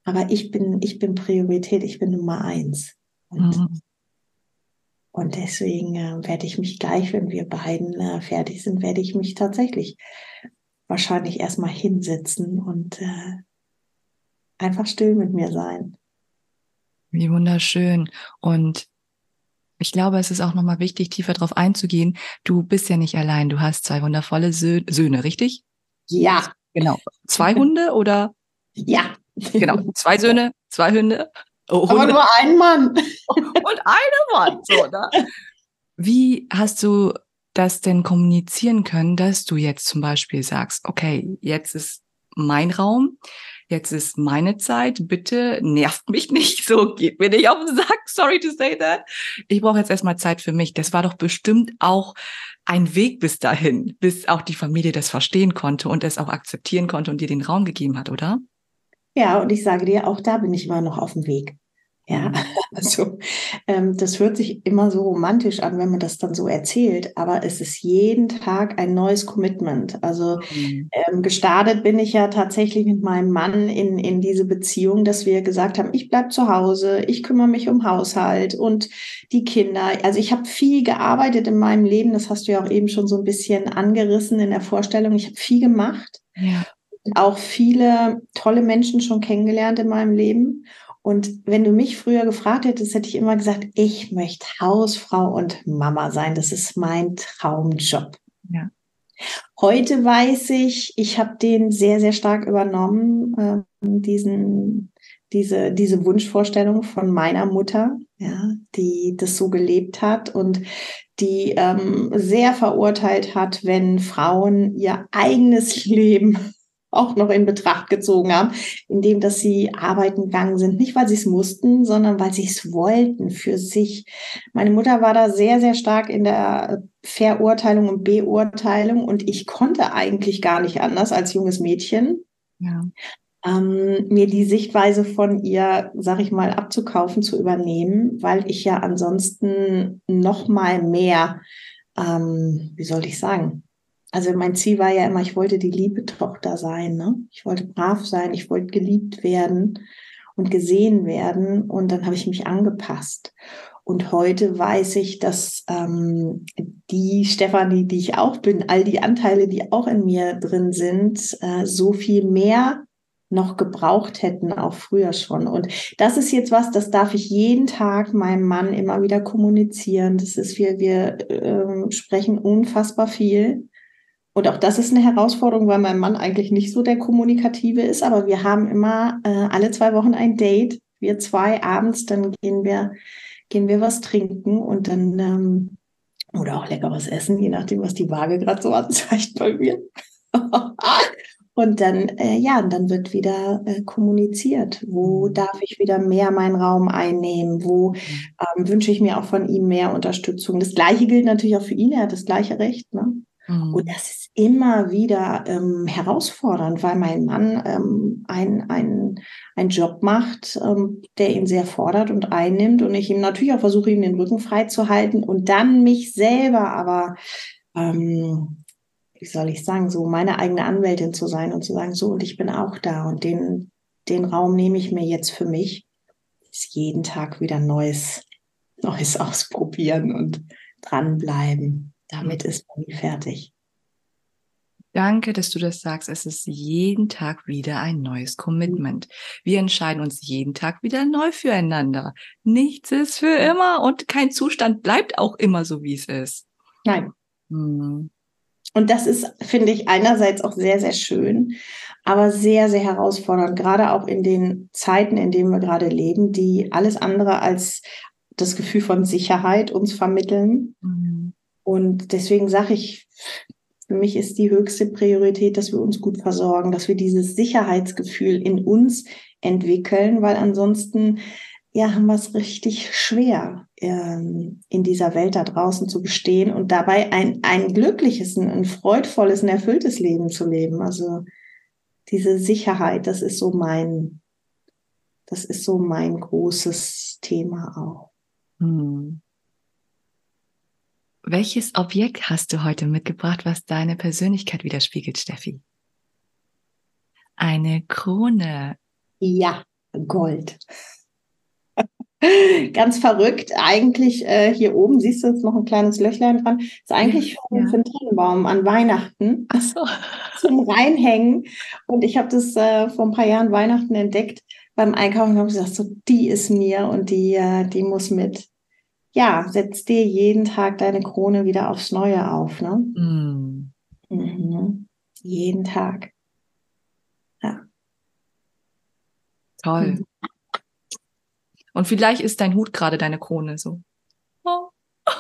aber ich bin, ich bin Priorität, ich bin Nummer eins. Und, mhm. und deswegen äh, werde ich mich gleich, wenn wir beiden äh, fertig sind, werde ich mich tatsächlich wahrscheinlich erstmal hinsetzen und äh, einfach still mit mir sein. Wie wunderschön. Und ich glaube, es ist auch nochmal wichtig, tiefer darauf einzugehen. Du bist ja nicht allein. Du hast zwei wundervolle Sö Söhne, richtig? Ja. Genau. Zwei Hunde oder? Ja. Genau. Zwei Söhne, zwei Hunde. Oh, Hunde. Aber nur ein Mann. Und eine Mann. So, ne? Wie hast du das denn kommunizieren können, dass du jetzt zum Beispiel sagst, okay, jetzt ist mein Raum, jetzt ist meine Zeit, bitte nervt mich nicht, so geht mir nicht auf den Sack, sorry to say that. Ich brauche jetzt erstmal Zeit für mich. Das war doch bestimmt auch ein Weg bis dahin, bis auch die Familie das verstehen konnte und es auch akzeptieren konnte und dir den Raum gegeben hat, oder? Ja, und ich sage dir, auch da bin ich immer noch auf dem Weg. Ja, also ähm, das hört sich immer so romantisch an, wenn man das dann so erzählt, aber es ist jeden Tag ein neues Commitment. Also mhm. ähm, gestartet bin ich ja tatsächlich mit meinem Mann in, in diese Beziehung, dass wir gesagt haben, ich bleib zu Hause, ich kümmere mich um Haushalt und die Kinder. Also ich habe viel gearbeitet in meinem Leben, das hast du ja auch eben schon so ein bisschen angerissen in der Vorstellung. Ich habe viel gemacht. Ja. Auch viele tolle Menschen schon kennengelernt in meinem Leben. Und wenn du mich früher gefragt hättest, hätte ich immer gesagt, ich möchte Hausfrau und Mama sein. Das ist mein Traumjob. Ja. Heute weiß ich, ich habe den sehr, sehr stark übernommen, äh, diesen, diese, diese Wunschvorstellung von meiner Mutter, ja, die das so gelebt hat und die ähm, sehr verurteilt hat, wenn Frauen ihr eigenes Leben auch noch in Betracht gezogen haben, indem dass sie arbeiten gegangen sind, nicht weil sie es mussten, sondern weil sie es wollten für sich. Meine Mutter war da sehr, sehr stark in der Verurteilung und Beurteilung und ich konnte eigentlich gar nicht anders als junges Mädchen. Ja. Ähm, mir die Sichtweise von ihr, sag ich mal, abzukaufen, zu übernehmen, weil ich ja ansonsten noch mal mehr, ähm, wie soll ich sagen, also mein Ziel war ja immer, ich wollte die liebe Tochter sein. Ne? Ich wollte brav sein, ich wollte geliebt werden und gesehen werden. Und dann habe ich mich angepasst. Und heute weiß ich, dass ähm, die Stefanie, die ich auch bin, all die Anteile, die auch in mir drin sind, äh, so viel mehr noch gebraucht hätten, auch früher schon. Und das ist jetzt was, das darf ich jeden Tag meinem Mann immer wieder kommunizieren. Das ist, wir, wir äh, sprechen unfassbar viel. Und auch das ist eine Herausforderung, weil mein Mann eigentlich nicht so der Kommunikative ist, aber wir haben immer äh, alle zwei Wochen ein Date. Wir zwei abends, dann gehen wir, gehen wir was trinken und dann ähm, oder auch lecker was essen, je nachdem, was die Waage gerade so anzeigt bei mir. und dann, äh, ja, dann wird wieder äh, kommuniziert. Wo mhm. darf ich wieder mehr meinen Raum einnehmen? Wo mhm. ähm, wünsche ich mir auch von ihm mehr Unterstützung? Das Gleiche gilt natürlich auch für ihn. Er hat das gleiche Recht. Ne? Mhm. Und das ist immer wieder ähm, herausfordernd, weil mein Mann ähm, ein, ein, einen Job macht, ähm, der ihn sehr fordert und einnimmt und ich ihm natürlich auch versuche, ihm den Rücken frei zu halten und dann mich selber aber, ähm, wie soll ich sagen, so meine eigene Anwältin zu sein und zu sagen, so und ich bin auch da und den, den Raum nehme ich mir jetzt für mich, ist jeden Tag wieder Neues, Neues ausprobieren und dranbleiben. Damit ist man fertig. Danke, dass du das sagst. Es ist jeden Tag wieder ein neues Commitment. Wir entscheiden uns jeden Tag wieder neu füreinander. Nichts ist für immer und kein Zustand bleibt auch immer so, wie es ist. Nein. Hm. Und das ist, finde ich, einerseits auch sehr, sehr schön, aber sehr, sehr herausfordernd, gerade auch in den Zeiten, in denen wir gerade leben, die alles andere als das Gefühl von Sicherheit uns vermitteln. Mhm. Und deswegen sage ich, für mich ist die höchste Priorität, dass wir uns gut versorgen, dass wir dieses Sicherheitsgefühl in uns entwickeln, weil ansonsten ja, haben wir es richtig schwer, ähm, in dieser Welt da draußen zu bestehen und dabei ein, ein glückliches, ein, freudvolles, ein erfülltes Leben zu leben. Also diese Sicherheit, das ist so mein, das ist so mein großes Thema auch. Hm. Welches Objekt hast du heute mitgebracht, was deine Persönlichkeit widerspiegelt, Steffi? Eine Krone. Ja, Gold. Ganz verrückt. Eigentlich äh, hier oben siehst du jetzt noch ein kleines Löchlein dran. Ist eigentlich ja. für einen Tannenbaum an Weihnachten Ach so. zum Reinhängen. Und ich habe das äh, vor ein paar Jahren Weihnachten entdeckt beim Einkaufen und habe gesagt, so die ist mir und die, äh, die muss mit ja, setz dir jeden Tag deine Krone wieder aufs Neue auf. Ne? Mm. Mhm. Jeden Tag. Ja. Toll. Mhm. Und vielleicht ist dein Hut gerade deine Krone so. Oh.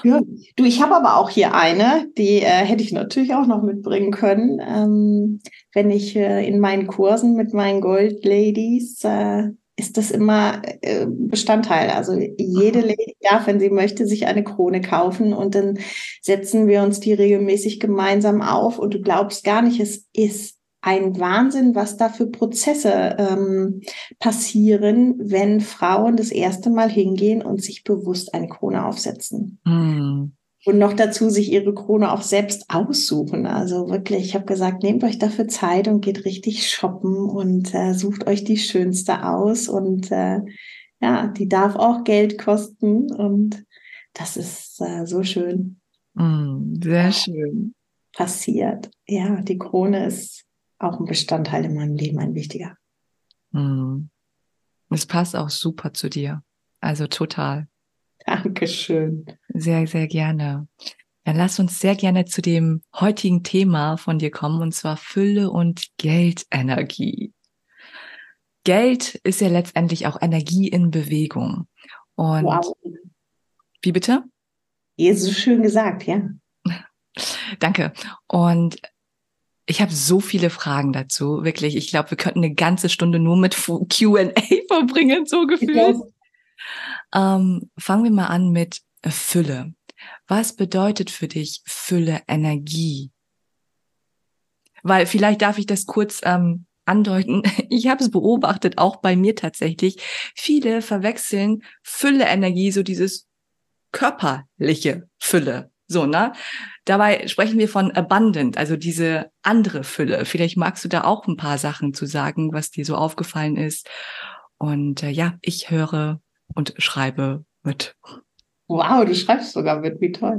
Ja. Du, ich habe aber auch hier eine, die äh, hätte ich natürlich auch noch mitbringen können, ähm, wenn ich äh, in meinen Kursen mit meinen Gold Ladies äh, ist das immer äh, Bestandteil. Also jede Lady darf, wenn sie möchte, sich eine Krone kaufen und dann setzen wir uns die regelmäßig gemeinsam auf und du glaubst gar nicht, es ist ein Wahnsinn, was da für Prozesse ähm, passieren, wenn Frauen das erste Mal hingehen und sich bewusst eine Krone aufsetzen. Mm. Und noch dazu sich ihre Krone auch selbst aussuchen. Also wirklich, ich habe gesagt, nehmt euch dafür Zeit und geht richtig shoppen und äh, sucht euch die schönste aus. Und äh, ja, die darf auch Geld kosten. Und das ist äh, so schön. Mm, sehr schön. Passiert. Ja, die Krone ist auch ein Bestandteil in meinem Leben, ein wichtiger. Mm. Es passt auch super zu dir. Also total. Dankeschön. Sehr, sehr gerne. Dann lass uns sehr gerne zu dem heutigen Thema von dir kommen, und zwar Fülle und Geldenergie. Geld ist ja letztendlich auch Energie in Bewegung. Und wow. wie bitte? so schön gesagt, ja. Danke. Und ich habe so viele Fragen dazu, wirklich. Ich glaube, wir könnten eine ganze Stunde nur mit QA verbringen, so gefühlt. Ähm, fangen wir mal an mit Fülle. Was bedeutet für dich Fülle Energie? Weil vielleicht darf ich das kurz ähm, andeuten. Ich habe es beobachtet, auch bei mir tatsächlich. Viele verwechseln Fülle Energie, so dieses körperliche Fülle. So, ne? Dabei sprechen wir von abundant, also diese andere Fülle. Vielleicht magst du da auch ein paar Sachen zu sagen, was dir so aufgefallen ist. Und äh, ja, ich höre und schreibe mit. Wow, du schreibst sogar mit, wie toll.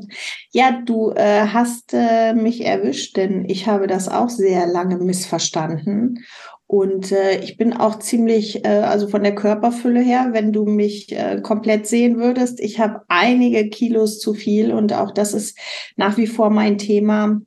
Ja, du äh, hast äh, mich erwischt, denn ich habe das auch sehr lange missverstanden. Und äh, ich bin auch ziemlich, äh, also von der Körperfülle her, wenn du mich äh, komplett sehen würdest, ich habe einige Kilos zu viel und auch das ist nach wie vor mein Thema,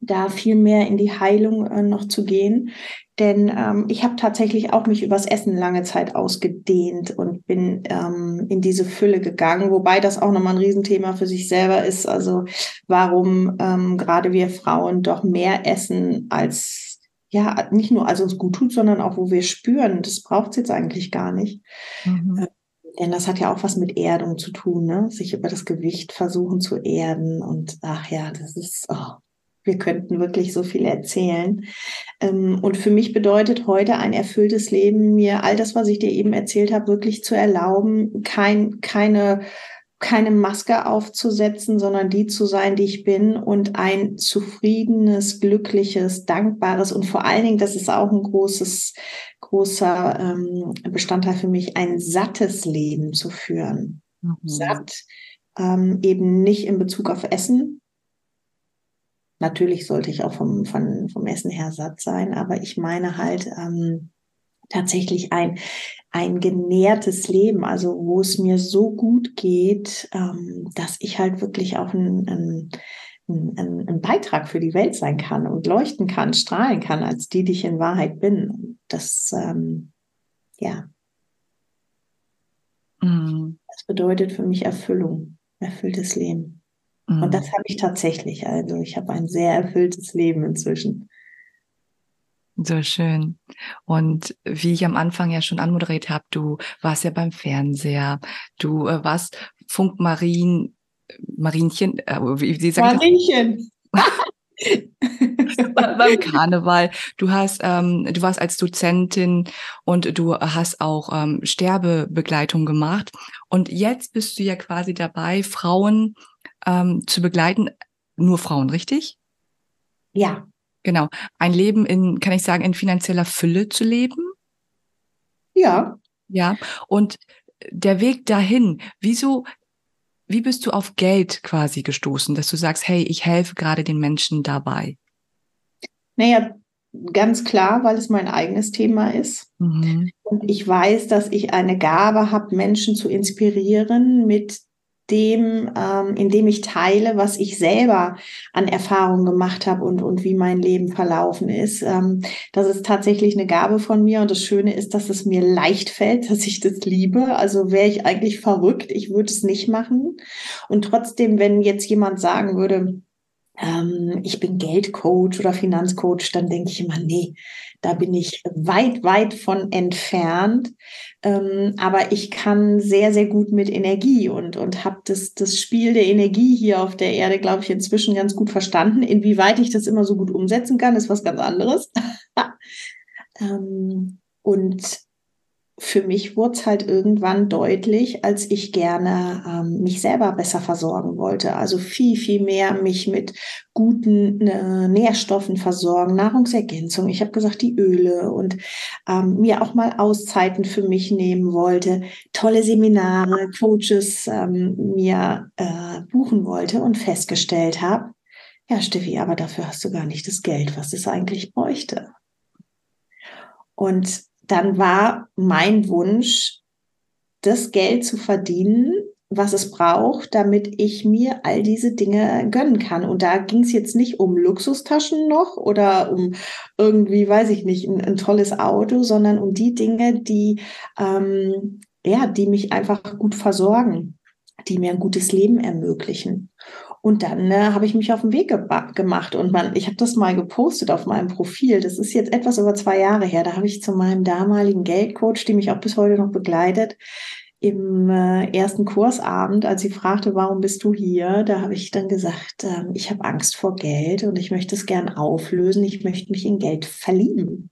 da viel mehr in die Heilung äh, noch zu gehen. Denn ähm, ich habe tatsächlich auch mich übers Essen lange Zeit ausgedehnt und bin ähm, in diese Fülle gegangen, wobei das auch nochmal ein Riesenthema für sich selber ist. Also warum ähm, gerade wir Frauen doch mehr essen als ja, nicht nur als uns gut tut, sondern auch wo wir spüren, das braucht es jetzt eigentlich gar nicht. Mhm. Äh, denn das hat ja auch was mit Erdung zu tun, ne? Sich über das Gewicht versuchen zu erden. Und ach ja, das ist, oh, wir könnten wirklich so viel erzählen. Ähm, und für mich bedeutet heute ein erfülltes Leben, mir all das, was ich dir eben erzählt habe, wirklich zu erlauben, kein, keine, keine Maske aufzusetzen, sondern die zu sein, die ich bin und ein zufriedenes, glückliches, dankbares und vor allen Dingen, das ist auch ein großes, großer ähm, Bestandteil für mich, ein sattes Leben zu führen. Mhm. Satt, ähm, eben nicht in Bezug auf Essen, Natürlich sollte ich auch vom, vom, vom Essen her satt sein, aber ich meine halt ähm, tatsächlich ein, ein genährtes Leben, also wo es mir so gut geht, ähm, dass ich halt wirklich auch ein, ein, ein, ein, Beitrag für die Welt sein kann und leuchten kann, strahlen kann, als die, die ich in Wahrheit bin. Das, ähm, ja. Mhm. Das bedeutet für mich Erfüllung, erfülltes Leben. Mhm. Und das habe ich tatsächlich. Also ich habe ein sehr erfülltes Leben inzwischen. So schön. Und wie ich am Anfang ja schon anmoderiert habe, du warst ja beim Fernseher, du äh, warst Funkmarien, Marienchen, äh, wie, wie sagt Marienchen. beim Karneval. Du hast, ähm, du warst als Dozentin und du hast auch ähm, Sterbebegleitung gemacht. Und jetzt bist du ja quasi dabei, Frauen ähm, zu begleiten. Nur Frauen, richtig? Ja. Genau. Ein Leben in, kann ich sagen, in finanzieller Fülle zu leben? Ja. Ja. Und der Weg dahin, wieso, wie bist du auf Geld quasi gestoßen, dass du sagst, hey, ich helfe gerade den Menschen dabei? Naja, ganz klar, weil es mein eigenes Thema ist. Mhm. Und ich weiß, dass ich eine Gabe habe, Menschen zu inspirieren mit dem, ähm, indem ich teile, was ich selber an Erfahrungen gemacht habe und, und wie mein Leben verlaufen ist. Ähm, das ist tatsächlich eine Gabe von mir und das Schöne ist, dass es mir leicht fällt, dass ich das liebe. Also wäre ich eigentlich verrückt, ich würde es nicht machen. Und trotzdem, wenn jetzt jemand sagen würde, ähm, ich bin Geldcoach oder Finanzcoach, dann denke ich immer, nee, da bin ich weit, weit von entfernt. Ähm, aber ich kann sehr, sehr gut mit Energie und, und habe das, das Spiel der Energie hier auf der Erde, glaube ich, inzwischen ganz gut verstanden. Inwieweit ich das immer so gut umsetzen kann, ist was ganz anderes. ähm, und für mich wurde es halt irgendwann deutlich, als ich gerne ähm, mich selber besser versorgen wollte. Also viel, viel mehr mich mit guten äh, Nährstoffen versorgen, Nahrungsergänzung. Ich habe gesagt, die Öle und ähm, mir auch mal Auszeiten für mich nehmen wollte, tolle Seminare, Coaches ähm, mir äh, buchen wollte und festgestellt habe, ja, Steffi, aber dafür hast du gar nicht das Geld, was es eigentlich bräuchte. Und dann war mein Wunsch, das Geld zu verdienen, was es braucht, damit ich mir all diese Dinge gönnen kann. Und da ging es jetzt nicht um Luxustaschen noch oder um irgendwie, weiß ich nicht, ein, ein tolles Auto, sondern um die Dinge, die ähm, ja, die mich einfach gut versorgen, die mir ein gutes Leben ermöglichen. Und dann äh, habe ich mich auf den Weg ge gemacht und man, ich habe das mal gepostet auf meinem Profil. Das ist jetzt etwas über zwei Jahre her. Da habe ich zu meinem damaligen Geldcoach, die mich auch bis heute noch begleitet, im äh, ersten Kursabend, als sie fragte, warum bist du hier, da habe ich dann gesagt, äh, ich habe Angst vor Geld und ich möchte es gern auflösen. Ich möchte mich in Geld verlieben.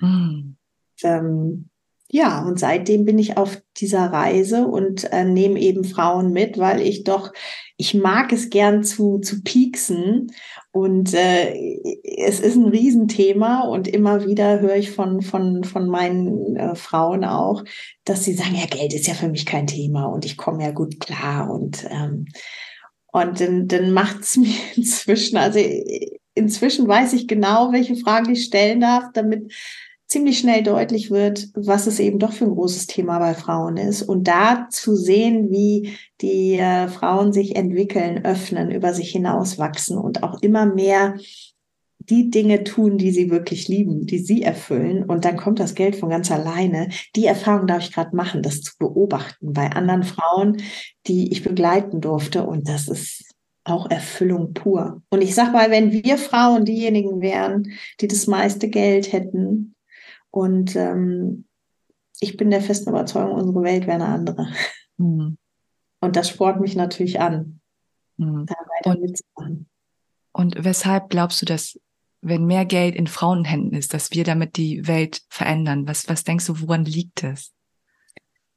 Mhm. Ähm, ja, und seitdem bin ich auf dieser Reise und äh, nehme eben Frauen mit, weil ich doch, ich mag es gern zu, zu pieksen. Und äh, es ist ein Riesenthema und immer wieder höre ich von, von, von meinen äh, Frauen auch, dass sie sagen, ja, Geld ist ja für mich kein Thema und ich komme ja gut klar und, ähm, und dann, dann macht es mir inzwischen, also inzwischen weiß ich genau, welche Fragen ich stellen darf, damit ziemlich schnell deutlich wird, was es eben doch für ein großes Thema bei Frauen ist. Und da zu sehen, wie die äh, Frauen sich entwickeln, öffnen, über sich hinaus wachsen und auch immer mehr die Dinge tun, die sie wirklich lieben, die sie erfüllen. Und dann kommt das Geld von ganz alleine. Die Erfahrung darf ich gerade machen, das zu beobachten bei anderen Frauen, die ich begleiten durfte. Und das ist auch Erfüllung pur. Und ich sag mal, wenn wir Frauen diejenigen wären, die das meiste Geld hätten, und ähm, ich bin der festen Überzeugung, unsere Welt wäre eine andere. Mhm. Und das spornt mich natürlich an, mhm. da weiter und, mitzumachen. Und weshalb glaubst du, dass wenn mehr Geld in Frauenhänden ist, dass wir damit die Welt verändern? Was, was denkst du, woran liegt es?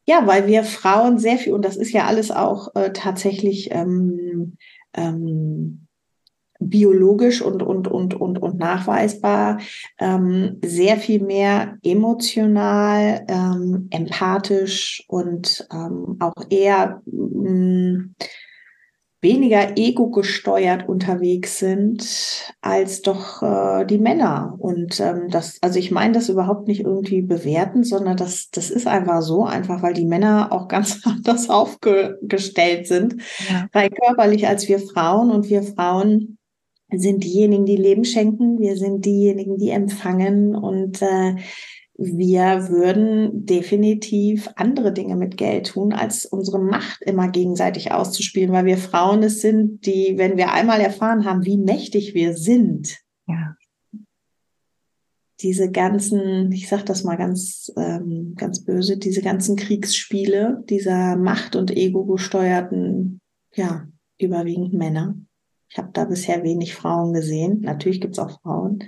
Ja, weil wir Frauen sehr viel, und das ist ja alles auch äh, tatsächlich ähm, ähm, biologisch und, und, und, und, und nachweisbar ähm, sehr viel mehr emotional, ähm, empathisch und ähm, auch eher mh, mm, weniger ego-gesteuert unterwegs sind als doch äh, die Männer. Und ähm, das, also ich meine das überhaupt nicht irgendwie bewerten, sondern das, das ist einfach so, einfach weil die Männer auch ganz anders aufgestellt sind, ja. rein körperlich als wir Frauen. Und wir Frauen sind diejenigen, die Leben schenken, wir sind diejenigen, die empfangen und äh, wir würden definitiv andere Dinge mit Geld tun, als unsere Macht immer gegenseitig auszuspielen, weil wir Frauen es sind, die, wenn wir einmal erfahren haben, wie mächtig wir sind, ja. diese ganzen, ich sage das mal ganz, ähm, ganz böse, diese ganzen Kriegsspiele dieser Macht- und Ego gesteuerten, ja, überwiegend Männer. Ich habe da bisher wenig Frauen gesehen. Natürlich gibt es auch Frauen,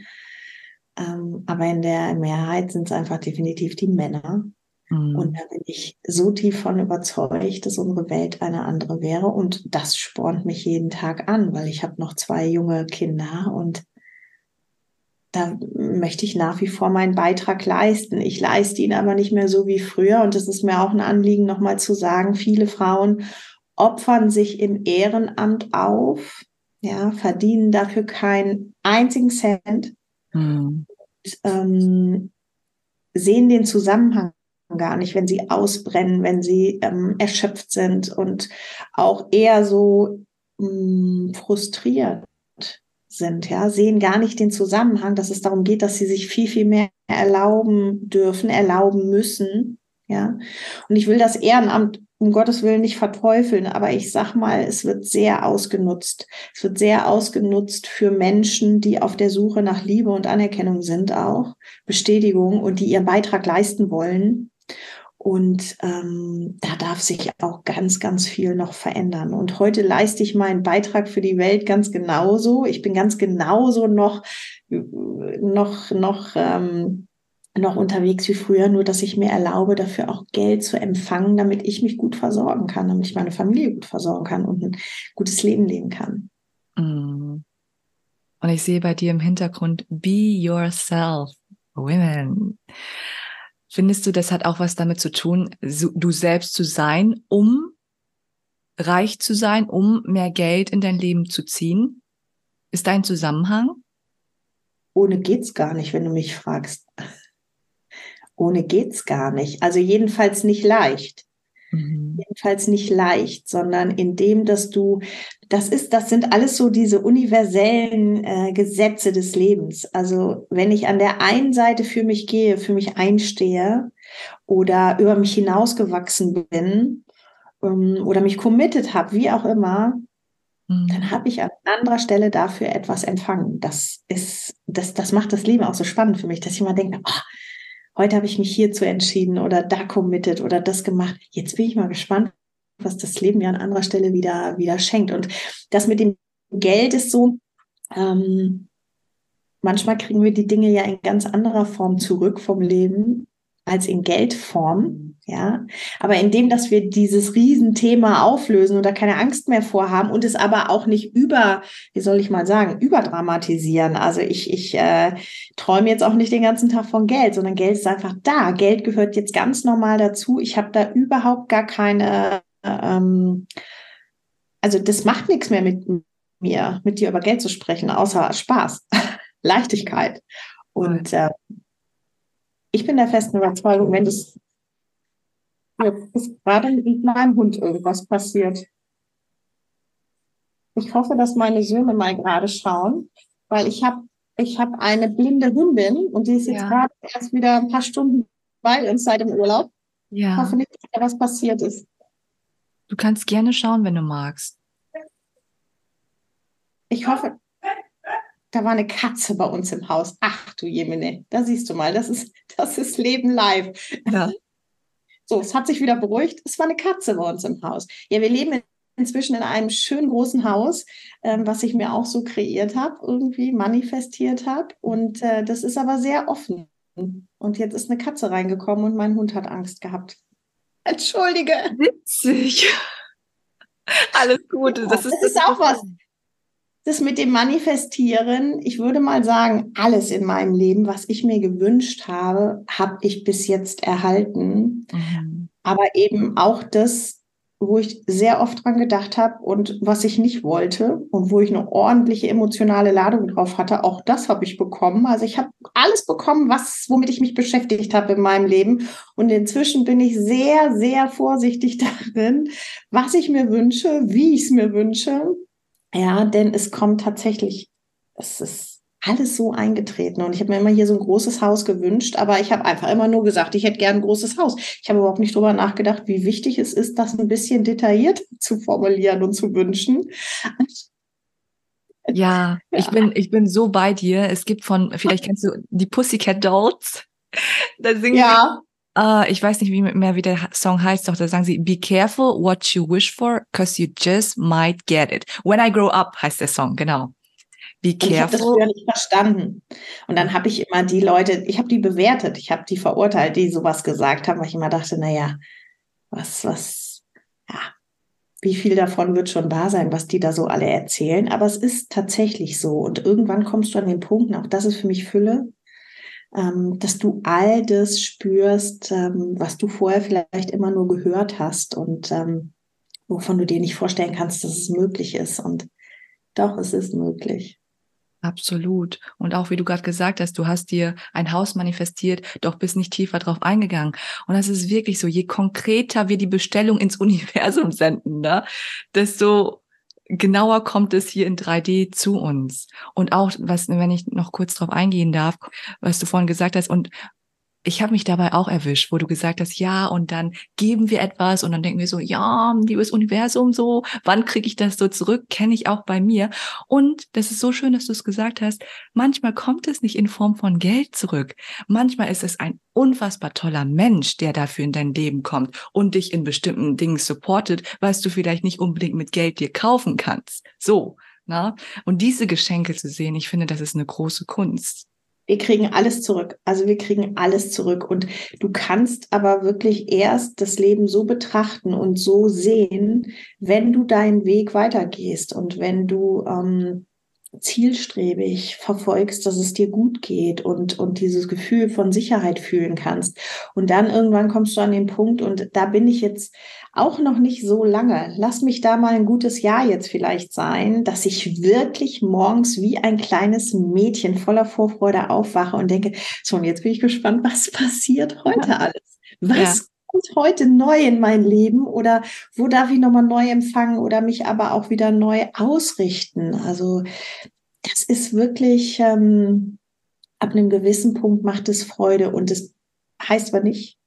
ähm, aber in der Mehrheit sind es einfach definitiv die Männer. Mhm. Und da bin ich so tief von überzeugt, dass unsere Welt eine andere wäre. Und das spornt mich jeden Tag an, weil ich habe noch zwei junge Kinder und da möchte ich nach wie vor meinen Beitrag leisten. Ich leiste ihn aber nicht mehr so wie früher. Und es ist mir auch ein Anliegen, nochmal zu sagen, viele Frauen opfern sich im Ehrenamt auf, ja, verdienen dafür keinen einzigen Cent, Mhm. Ähm, sehen den Zusammenhang gar nicht, wenn sie ausbrennen, wenn sie ähm, erschöpft sind und auch eher so mh, mm, frustriert sind, ja, sehen gar nicht den Zusammenhang, dass es darum geht, dass sie sich viel, viel mehr erlauben dürfen, erlauben müssen, ja. Und ich will das Ehrenamt um Gottes Willen nicht verteufeln, aber ich sag mal, es wird sehr ausgenutzt. Es wird sehr ausgenutzt für Menschen, die auf der Suche nach Liebe und Anerkennung sind, auch Bestätigung und die ihren Beitrag leisten wollen. Und ähm, da darf sich auch ganz, ganz viel noch verändern. Und heute leiste ich meinen Beitrag für die Welt ganz genauso. Ich bin ganz genauso noch, noch, noch ähm, noch unterwegs wie früher, nur dass ich mir erlaube, dafür auch Geld zu empfangen, damit ich mich gut versorgen kann, damit ich meine Familie gut versorgen kann und ein gutes Leben leben kann. Mm. Und ich sehe bei dir im Hintergrund, be yourself, women. Findest du, das hat auch was damit zu tun, du selbst zu sein, um reich zu sein, um mehr Geld in dein Leben zu ziehen? Ist dein Zusammenhang? Ohne geht's gar nicht, wenn du mich fragst ohne geht's gar nicht. Also jedenfalls nicht leicht. Mhm. Jedenfalls nicht leicht, sondern indem, dass du, das ist, das sind alles so diese universellen äh, Gesetze des Lebens. Also wenn ich an der einen Seite für mich gehe, für mich einstehe oder über mich hinausgewachsen bin ähm, oder mich committed habe, wie auch immer, mhm. dann habe ich an anderer Stelle dafür etwas empfangen. Das ist, das, das macht das Leben auch so spannend für mich, dass ich immer denke, oh, heute habe ich mich hierzu entschieden oder da committed oder das gemacht. Jetzt bin ich mal gespannt, was das Leben mir an anderer Stelle wieder, wieder schenkt. Und das mit dem Geld ist so, ähm, manchmal kriegen wir die Dinge ja in ganz anderer Form zurück vom Leben als in Geldform. Ja, aber indem, dass wir dieses Riesenthema auflösen oder keine Angst mehr vorhaben und es aber auch nicht über, wie soll ich mal sagen, überdramatisieren. Also ich, ich äh, träume jetzt auch nicht den ganzen Tag von Geld, sondern Geld ist einfach da. Geld gehört jetzt ganz normal dazu. Ich habe da überhaupt gar keine, ähm, also das macht nichts mehr mit mir, mit dir über Geld zu sprechen, außer Spaß, Leichtigkeit. Und äh, ich bin der festen Überzeugung, wenn das gerade mit meinem Hund irgendwas passiert. Ich hoffe, dass meine Söhne mal gerade schauen, weil ich habe ich hab eine blinde Hündin und die ist jetzt ja. gerade erst wieder ein paar Stunden bei uns seit dem Urlaub. Ja. Ich hoffe nicht, dass da was passiert ist. Du kannst gerne schauen, wenn du magst. Ich hoffe, da war eine Katze bei uns im Haus. Ach du Jemine, da siehst du mal, das ist, das ist Leben live. Ja. So, es hat sich wieder beruhigt. Es war eine Katze bei uns im Haus. Ja, wir leben inzwischen in einem schönen großen Haus, ähm, was ich mir auch so kreiert habe, irgendwie manifestiert habe. Und äh, das ist aber sehr offen. Und jetzt ist eine Katze reingekommen und mein Hund hat Angst gehabt. Entschuldige. Witzig. Alles Gute. Das ist, das ist auch was das mit dem Manifestieren, ich würde mal sagen, alles in meinem Leben, was ich mir gewünscht habe, habe ich bis jetzt erhalten. Mhm. Aber eben auch das, wo ich sehr oft dran gedacht habe und was ich nicht wollte und wo ich eine ordentliche emotionale Ladung drauf hatte, auch das habe ich bekommen. Also ich habe alles bekommen, was womit ich mich beschäftigt habe in meinem Leben und inzwischen bin ich sehr sehr vorsichtig darin, was ich mir wünsche, wie ich es mir wünsche. Ja, denn es kommt tatsächlich es ist alles so eingetreten. Und ich habe mir immer hier so ein großes Haus gewünscht, aber ich habe einfach immer nur gesagt, ich hätte gern ein großes Haus. Ich habe überhaupt nicht drüber nachgedacht, wie wichtig es ist, das ein bisschen detailliert zu formulieren und zu wünschen. Ja, ja, ich bin, ich bin so bei dir. Es gibt von, vielleicht kennst du die Pussycat Dolls. Da singen ja. Uh, ich weiß nicht wie mehr, wie der Song heißt, doch da sagen sie, be careful what you wish for, cause you just might get it. When I grow up heißt der Song, genau. Be careful. ich habe das früher nicht verstanden. Und dann habe ich immer die Leute, ich habe die bewertet, ich habe die verurteilt, die sowas gesagt haben, weil ich immer dachte, naja, was, was, ja, wie viel davon wird schon da sein, was die da so alle erzählen. Aber es ist tatsächlich so. Und irgendwann kommst du an den Punkt, auch das ist für mich Fülle, dass du all das spürst, ähm, was du vorher vielleicht immer nur gehört hast und ähm, wovon du dir nicht vorstellen kannst, dass es möglich ist. Und doch, es ist möglich. Absolut. Und auch wie du gerade gesagt hast, du hast dir ein Haus manifestiert, doch bist nicht tiefer drauf eingegangen. Und das ist wirklich so, je konkreter wir die Bestellung ins Universum senden, ne, desto genauer kommt es hier in 3D zu uns. Und auch, was, wenn ich noch kurz drauf eingehen darf, was du vorhin gesagt hast, und ich habe mich dabei auch erwischt, wo du gesagt hast, ja, und dann geben wir etwas und dann denken wir so, ja, liebes Universum, so, wann kriege ich das so zurück? Kenne ich auch bei mir. Und das ist so schön, dass du es gesagt hast, manchmal kommt es nicht in Form von Geld zurück. Manchmal ist es ein unfassbar toller Mensch, der dafür in dein Leben kommt und dich in bestimmten Dingen supportet, was du vielleicht nicht unbedingt mit Geld dir kaufen kannst. So. Na? Und diese Geschenke zu sehen, ich finde, das ist eine große Kunst wir kriegen alles zurück. Also wir kriegen alles zurück. Und du kannst aber wirklich erst das Leben so betrachten und so sehen, wenn du deinen Weg weitergehst und wenn du ähm, zielstrebig verfolgst, dass es dir gut geht und, und dieses Gefühl von Sicherheit fühlen kannst. Und dann irgendwann kommst du an den Punkt und da bin ich jetzt auch noch nicht so lange. Lass mich da mal ein gutes Jahr jetzt vielleicht sein, dass ich wirklich morgens wie ein kleines Mädchen voller Vorfreude aufwache und denke, so und jetzt bin ich gespannt, was passiert heute ja. alles? Was ja kommt heute neu in mein Leben oder wo darf ich nochmal neu empfangen oder mich aber auch wieder neu ausrichten? Also das ist wirklich, ähm, ab einem gewissen Punkt macht es Freude und es heißt aber nicht,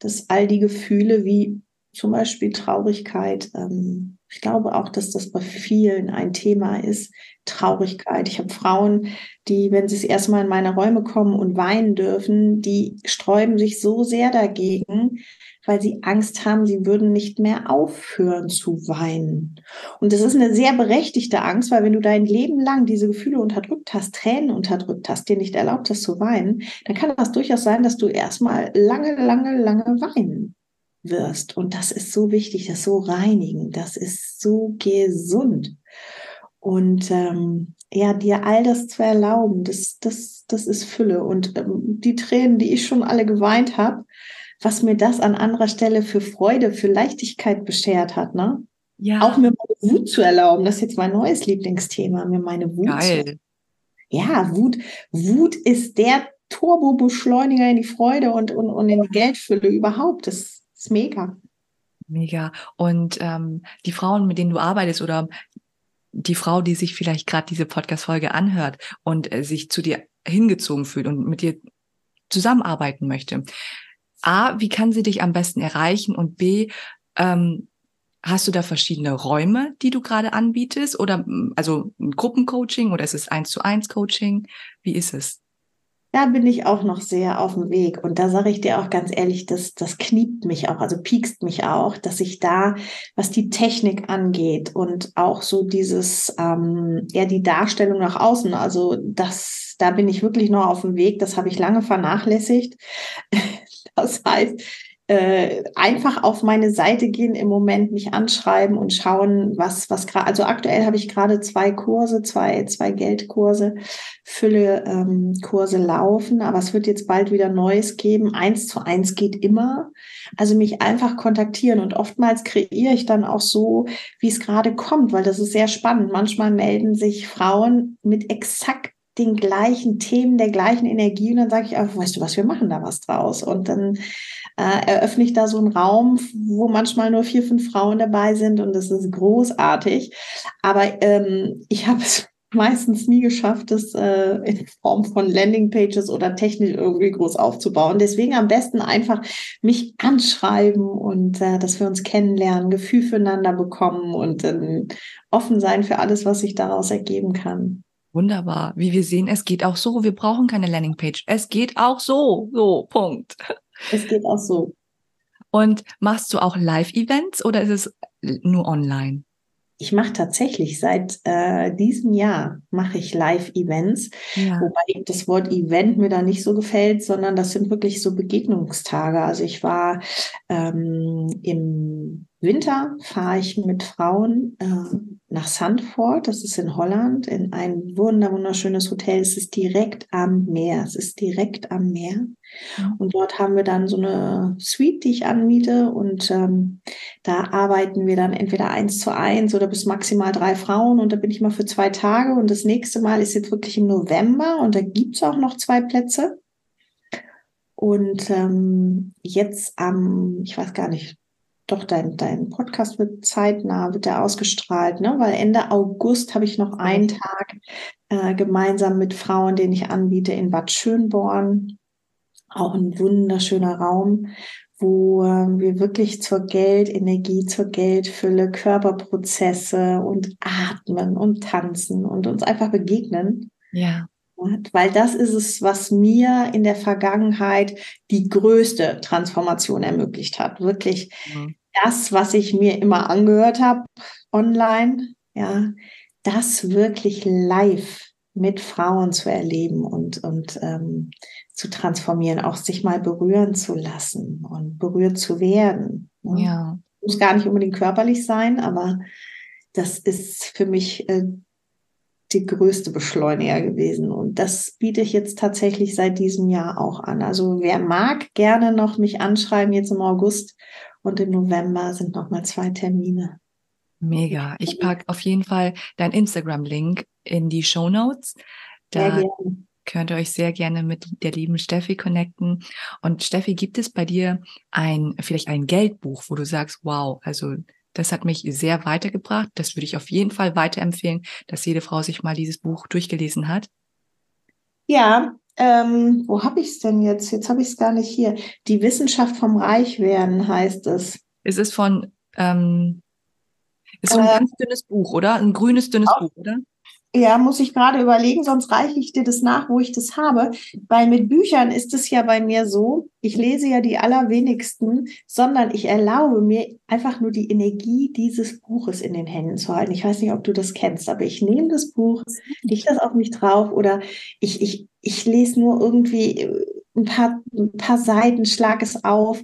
dass all die Gefühle wie zum Beispiel Traurigkeit, ähm, ich glaube auch, dass das bei vielen ein Thema ist, Traurigkeit. Ich habe Frauen, die, wenn sie das erste Mal in meine Räume kommen und weinen dürfen, die sträuben sich so sehr dagegen, weil sie Angst haben, sie würden nicht mehr aufhören zu weinen. Und das ist eine sehr berechtigte Angst, weil wenn du dein Leben lang diese Gefühle unterdrückt hast, Tränen unterdrückt hast, dir nicht erlaubt hast zu weinen, dann kann das durchaus sein, dass du erstmal lange, lange, lange weinen wirst. Und das ist so wichtig, das so reinigen, das ist so gesund. Und ähm, ja, dir all das zu erlauben, das, das, das ist Fülle. Und ähm, die Tränen, die ich schon alle geweint habe, was mir das an anderer Stelle für Freude, für Leichtigkeit beschert hat, ne? Ja. Auch mir meine Wut zu erlauben, das ist jetzt mein neues Lieblingsthema, mir meine Wut Geil. zu Ja, Wut, Wut ist der Turbo-Beschleuniger in die Freude und, und, und in die Geldfülle überhaupt. Das, ist mega. Mega. Und ähm, die Frauen, mit denen du arbeitest oder die Frau, die sich vielleicht gerade diese Podcast-Folge anhört und äh, sich zu dir hingezogen fühlt und mit dir zusammenarbeiten möchte. A, wie kann sie dich am besten erreichen? Und B, ähm, hast du da verschiedene Räume, die du gerade anbietest? Oder also ein Gruppencoaching oder ist es eins zu eins Coaching? Wie ist es? Da bin ich auch noch sehr auf dem Weg. Und da sage ich dir auch ganz ehrlich, das, das kniept mich auch, also piekst mich auch, dass ich da, was die Technik angeht und auch so dieses, ähm, ja, die Darstellung nach außen, also das, da bin ich wirklich noch auf dem Weg. Das habe ich lange vernachlässigt. Das heißt, äh, einfach auf meine Seite gehen im Moment, mich anschreiben und schauen, was, was gerade, also aktuell habe ich gerade zwei Kurse, zwei, zwei Geldkurse, Fülle ähm, Kurse laufen, aber es wird jetzt bald wieder Neues geben. Eins zu eins geht immer. Also mich einfach kontaktieren und oftmals kreiere ich dann auch so, wie es gerade kommt, weil das ist sehr spannend. Manchmal melden sich Frauen mit exakt den gleichen Themen, der gleichen Energie und dann sage ich auch, weißt du was, wir machen da was draus. Und dann äh, eröffne ich da so einen Raum, wo manchmal nur vier, fünf Frauen dabei sind und das ist großartig. Aber ähm, ich habe es meistens nie geschafft, das äh, in Form von Landingpages oder technisch irgendwie groß aufzubauen. Deswegen am besten einfach mich anschreiben und äh, dass wir uns kennenlernen, Gefühl füreinander bekommen und äh, offen sein für alles, was sich daraus ergeben kann. Wunderbar. Wie wir sehen, es geht auch so. Wir brauchen keine Landingpage. Es geht auch so. So, Punkt. Es geht auch so. Und machst du auch Live-Events oder ist es nur online? Ich mache tatsächlich seit äh, diesem Jahr mache ich Live-Events, ja. wobei das Wort Event mir da nicht so gefällt, sondern das sind wirklich so Begegnungstage. Also ich war ähm, im Winter fahre ich mit Frauen äh, nach Sandford, das ist in Holland, in ein wunderschönes Hotel. Es ist direkt am Meer. Es ist direkt am Meer. Und dort haben wir dann so eine Suite, die ich anmiete. Und ähm, da arbeiten wir dann entweder eins zu eins oder bis maximal drei Frauen. Und da bin ich mal für zwei Tage. Und das nächste Mal ist jetzt wirklich im November. Und da gibt's auch noch zwei Plätze. Und ähm, jetzt am, ich weiß gar nicht, doch dein, dein Podcast wird zeitnah, wird der ausgestrahlt, ne? Weil Ende August habe ich noch einen Tag äh, gemeinsam mit Frauen, den ich anbiete in Bad Schönborn. Auch ein wunderschöner Raum, wo äh, wir wirklich zur Geldenergie, zur Geldfülle, Körperprozesse und atmen und tanzen und uns einfach begegnen. Ja. Weil das ist es, was mir in der Vergangenheit die größte Transformation ermöglicht hat. Wirklich mhm. das, was ich mir immer angehört habe online, ja, das wirklich live mit Frauen zu erleben und, und ähm, zu transformieren, auch sich mal berühren zu lassen und berührt zu werden. Ne? Ja. Muss gar nicht unbedingt körperlich sein, aber das ist für mich äh, die größte Beschleuniger gewesen. Und das biete ich jetzt tatsächlich seit diesem Jahr auch an. Also wer mag, gerne noch mich anschreiben jetzt im August und im November sind nochmal zwei Termine. Mega. Ich packe auf jeden Fall dein Instagram-Link in die Show Notes. Da könnt ihr euch sehr gerne mit der lieben Steffi connecten. Und Steffi, gibt es bei dir ein, vielleicht ein Geldbuch, wo du sagst, wow, also das hat mich sehr weitergebracht. Das würde ich auf jeden Fall weiterempfehlen, dass jede Frau sich mal dieses Buch durchgelesen hat. Ja, ähm, wo habe ich es denn jetzt? Jetzt habe ich es gar nicht hier. Die Wissenschaft vom Reichwerden heißt es. Es ist von, ähm, ist so ein äh, ganz dünnes Buch, oder? Ein grünes, dünnes Buch, oder? Ja, muss ich gerade überlegen, sonst reiche ich dir das nach, wo ich das habe. Weil mit Büchern ist es ja bei mir so, ich lese ja die allerwenigsten, sondern ich erlaube mir einfach nur die Energie dieses Buches in den Händen zu halten. Ich weiß nicht, ob du das kennst, aber ich nehme das Buch, richte das auf mich drauf oder ich, ich, ich lese nur irgendwie ein paar, ein paar Seiten, schlag es auf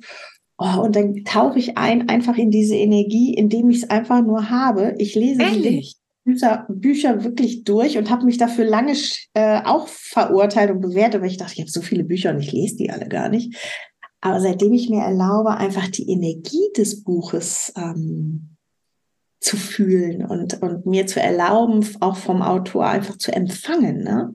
Oh, und dann tauche ich ein einfach in diese Energie, indem ich es einfach nur habe. Ich lese Ehrlich? Bücher, Bücher wirklich durch und habe mich dafür lange äh, auch verurteilt und bewertet, weil ich dachte, ich habe so viele Bücher und ich lese die alle gar nicht. Aber seitdem ich mir erlaube, einfach die Energie des Buches ähm, zu fühlen und, und mir zu erlauben, auch vom Autor einfach zu empfangen, ne?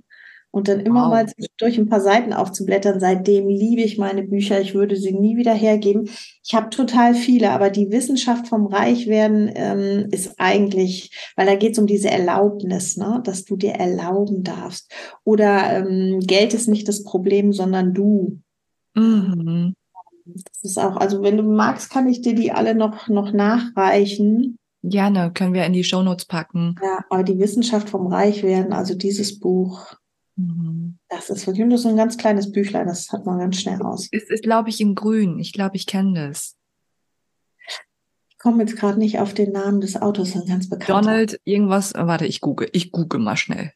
Und dann immer wow. mal durch ein paar Seiten aufzublättern. Seitdem liebe ich meine Bücher. Ich würde sie nie wieder hergeben. Ich habe total viele, aber die Wissenschaft vom Reichwerden ähm, ist eigentlich, weil da geht es um diese Erlaubnis, ne? dass du dir erlauben darfst. Oder ähm, Geld ist nicht das Problem, sondern du. Mhm. Das ist auch, also wenn du magst, kann ich dir die alle noch, noch nachreichen. Gerne, können wir in die Shownotes packen. Ja, aber die Wissenschaft vom Reichwerden, also dieses Buch, Mhm. Das ist wirklich das ist ein ganz kleines Büchlein, das hat man ganz schnell aus. Es ist, glaube ich, in grün. Ich glaube, ich kenne das. Ich komme jetzt gerade nicht auf den Namen des Autos, ein ganz bekannter. Donald, irgendwas, äh, warte, ich google, ich google mal schnell.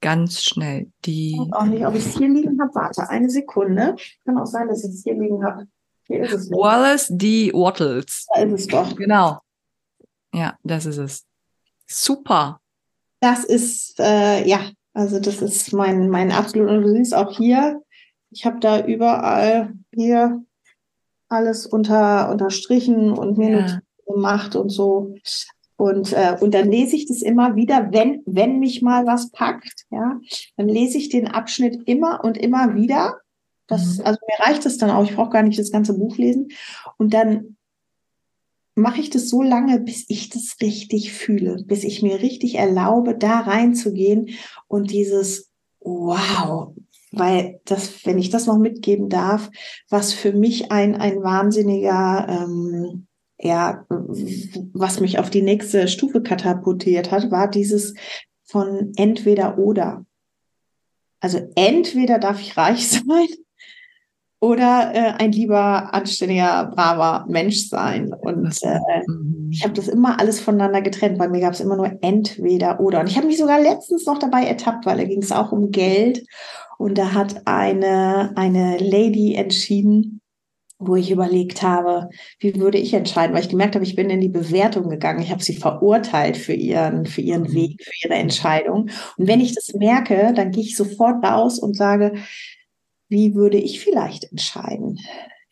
Ganz schnell. Die. Ich weiß auch nicht, ob ich es hier liegen habe. Warte, eine Sekunde. Kann auch sein, dass ich es hier liegen habe. Hier ist es Wallace D. Wattles. Da ist es doch. Genau. Ja, das ist es. Super. Das ist, äh, ja, also das ist mein, mein absolut, und du siehst auch hier, ich habe da überall hier alles unter, unterstrichen und mir ja. gemacht und so. Und, äh, und dann lese ich das immer wieder, wenn, wenn mich mal was packt, ja, dann lese ich den Abschnitt immer und immer wieder. Das, mhm. Also mir reicht das dann auch, ich brauche gar nicht das ganze Buch lesen. Und dann mache ich das so lange, bis ich das richtig fühle, bis ich mir richtig erlaube, da reinzugehen und dieses Wow, weil das, wenn ich das noch mitgeben darf, was für mich ein, ein wahnsinniger ähm, ja, was mich auf die nächste Stufe katapultiert hat, war dieses von entweder oder. Also entweder darf ich reich sein oder äh, ein lieber, anständiger, braver Mensch sein. Und äh, mhm. ich habe das immer alles voneinander getrennt. Bei mir gab es immer nur entweder oder. Und ich habe mich sogar letztens noch dabei ertappt, weil da ging es auch um Geld. Und da hat eine, eine Lady entschieden, wo ich überlegt habe, wie würde ich entscheiden, weil ich gemerkt habe, ich bin in die Bewertung gegangen. Ich habe sie verurteilt für ihren, für ihren mhm. Weg, für ihre Entscheidung. Und wenn ich das merke, dann gehe ich sofort raus und sage, wie würde ich vielleicht entscheiden?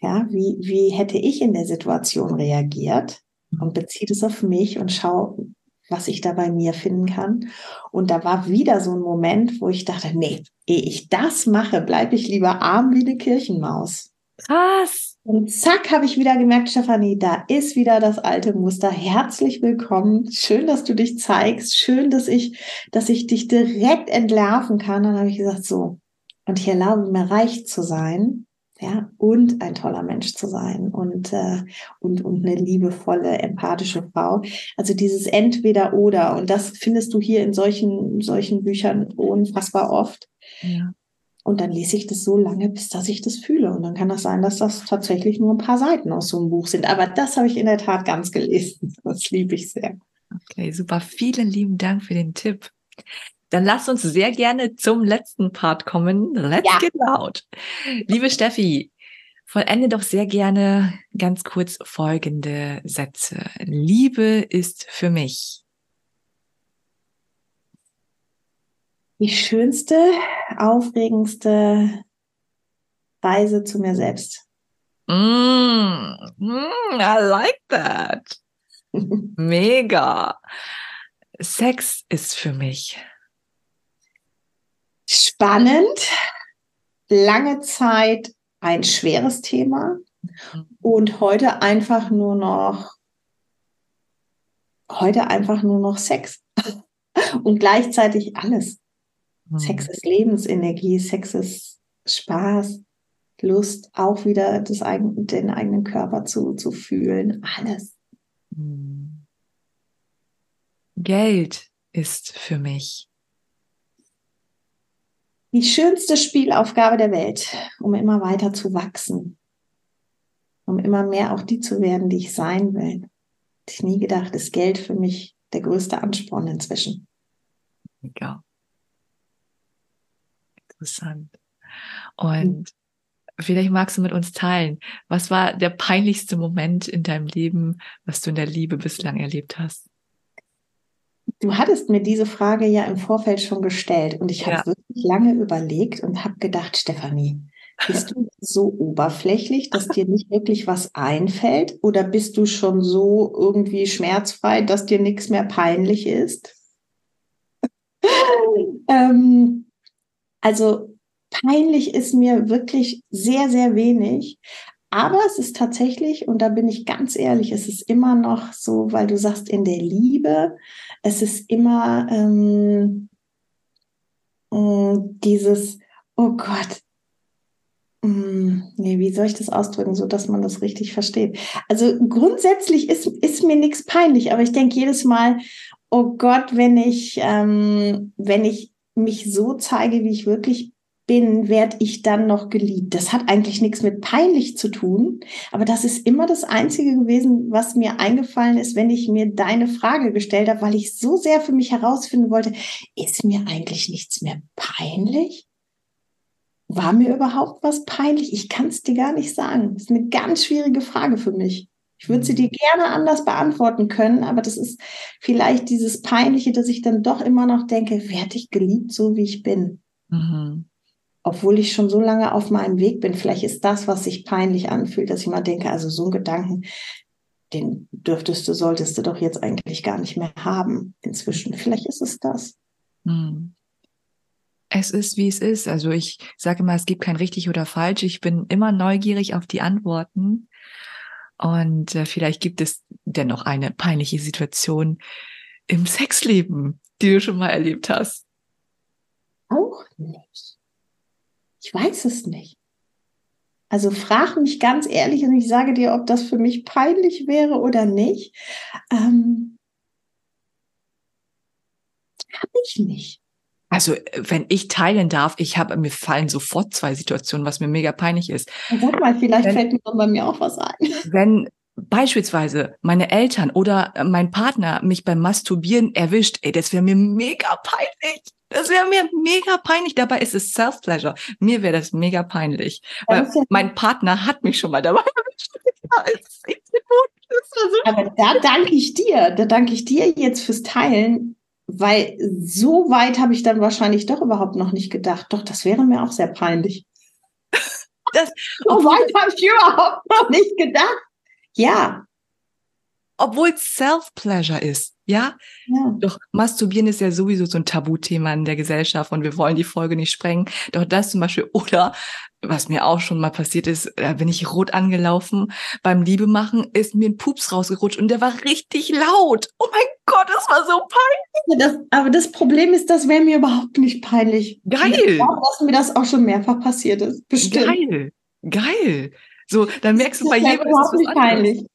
Ja, wie, wie hätte ich in der Situation reagiert? Und beziehe es auf mich und schaue, was ich da bei mir finden kann. Und da war wieder so ein Moment, wo ich dachte, nee, ehe ich das mache, bleibe ich lieber arm wie eine Kirchenmaus. Krass. Und zack, habe ich wieder gemerkt, Stefanie, da ist wieder das alte Muster. Herzlich willkommen. Schön, dass du dich zeigst. Schön, dass ich, dass ich dich direkt entlarven kann. Dann habe ich gesagt, so. Und ich erlaube mir reich zu sein. Ja, und ein toller Mensch zu sein und, äh, und, und eine liebevolle, empathische Frau. Also dieses Entweder oder. Und das findest du hier in solchen, solchen Büchern unfassbar oft. Ja. Und dann lese ich das so lange, bis dass ich das fühle. Und dann kann das sein, dass das tatsächlich nur ein paar Seiten aus so einem Buch sind. Aber das habe ich in der Tat ganz gelesen. Das liebe ich sehr. Okay, super. Vielen lieben Dank für den Tipp. Dann lass uns sehr gerne zum letzten Part kommen. Let's ja. get loud. Liebe Steffi, vollende doch sehr gerne ganz kurz folgende Sätze. Liebe ist für mich. die schönste, aufregendste Reise zu mir selbst. Mm, mm, I like that. Mega. Sex ist für mich spannend, lange Zeit ein schweres Thema und heute einfach nur noch heute einfach nur noch Sex und gleichzeitig alles. Sex mhm. ist Lebensenergie, Sex ist Spaß, Lust, auch wieder das den eigenen Körper zu, zu fühlen, alles. Mhm. Geld ist für mich die schönste Spielaufgabe der Welt, um immer weiter zu wachsen, um immer mehr auch die zu werden, die ich sein will. Ich nie gedacht, ist Geld für mich der größte Ansporn inzwischen. Ja interessant. Und vielleicht magst du mit uns teilen, was war der peinlichste Moment in deinem Leben, was du in der Liebe bislang erlebt hast? Du hattest mir diese Frage ja im Vorfeld schon gestellt und ich ja. habe wirklich lange überlegt und habe gedacht, Stefanie, bist du so oberflächlich, dass dir nicht wirklich was einfällt? Oder bist du schon so irgendwie schmerzfrei, dass dir nichts mehr peinlich ist? ähm, also peinlich ist mir wirklich sehr, sehr wenig. Aber es ist tatsächlich, und da bin ich ganz ehrlich, es ist immer noch so, weil du sagst, in der Liebe, es ist immer ähm, äh, dieses, oh Gott, mm, Nee, wie soll ich das ausdrücken, so dass man das richtig versteht? Also grundsätzlich ist, ist mir nichts peinlich, aber ich denke jedes Mal, oh Gott, wenn ich, ähm, wenn ich mich so zeige, wie ich wirklich bin, werde ich dann noch geliebt. Das hat eigentlich nichts mit peinlich zu tun, aber das ist immer das Einzige gewesen, was mir eingefallen ist, wenn ich mir deine Frage gestellt habe, weil ich so sehr für mich herausfinden wollte, ist mir eigentlich nichts mehr peinlich? war mir überhaupt was peinlich? Ich kann es dir gar nicht sagen. Das ist eine ganz schwierige Frage für mich. Ich würde sie dir gerne anders beantworten können, aber das ist vielleicht dieses Peinliche, dass ich dann doch immer noch denke, werde ich geliebt, so wie ich bin. Mhm. Obwohl ich schon so lange auf meinem Weg bin. Vielleicht ist das, was sich peinlich anfühlt, dass ich mal denke, also so einen Gedanken, den dürftest du, solltest du doch jetzt eigentlich gar nicht mehr haben inzwischen. Vielleicht ist es das. Mhm. Es ist, wie es ist. Also ich sage immer, es gibt kein richtig oder falsch. Ich bin immer neugierig auf die Antworten. Und äh, vielleicht gibt es dennoch eine peinliche Situation im Sexleben, die du schon mal erlebt hast. Auch nicht. Ich weiß es nicht. Also frag mich ganz ehrlich und ich sage dir, ob das für mich peinlich wäre oder nicht. Ähm, Habe ich nicht. Also, äh, wenn ich teilen darf, ich habe, mir fallen sofort zwei Situationen, was mir mega peinlich ist. Sag mal, vielleicht wenn, fällt mir bei mir auch was ein. Wenn beispielsweise meine Eltern oder äh, mein Partner mich beim Masturbieren erwischt, ey, das wäre mir mega peinlich. Das wäre mir mega peinlich. Dabei ist es Self-Pleasure. Mir wäre das mega peinlich. Weil ja mein Partner hat mich schon mal dabei. Aber da danke ich dir. Da danke ich dir jetzt fürs Teilen, weil so weit habe ich dann wahrscheinlich doch überhaupt noch nicht gedacht. Doch, das wäre mir auch sehr peinlich. Das, so weit habe ich überhaupt noch nicht gedacht. Ja. Obwohl es Self-Pleasure ist. Ja? ja? Doch Masturbieren ist ja sowieso so ein Tabuthema in der Gesellschaft und wir wollen die Folge nicht sprengen. Doch das zum Beispiel, oder was mir auch schon mal passiert ist, da bin ich rot angelaufen. Beim Liebe machen ist mir ein Pups rausgerutscht und der war richtig laut. Oh mein Gott, das war so peinlich. Das, aber das Problem ist, das wäre mir überhaupt nicht peinlich. Geil. Ich glaube, dass mir das auch schon mehrfach passiert ist. Bestimmt. Geil. Geil. So, dann merkst du bei jedem. Das ist nicht peinlich.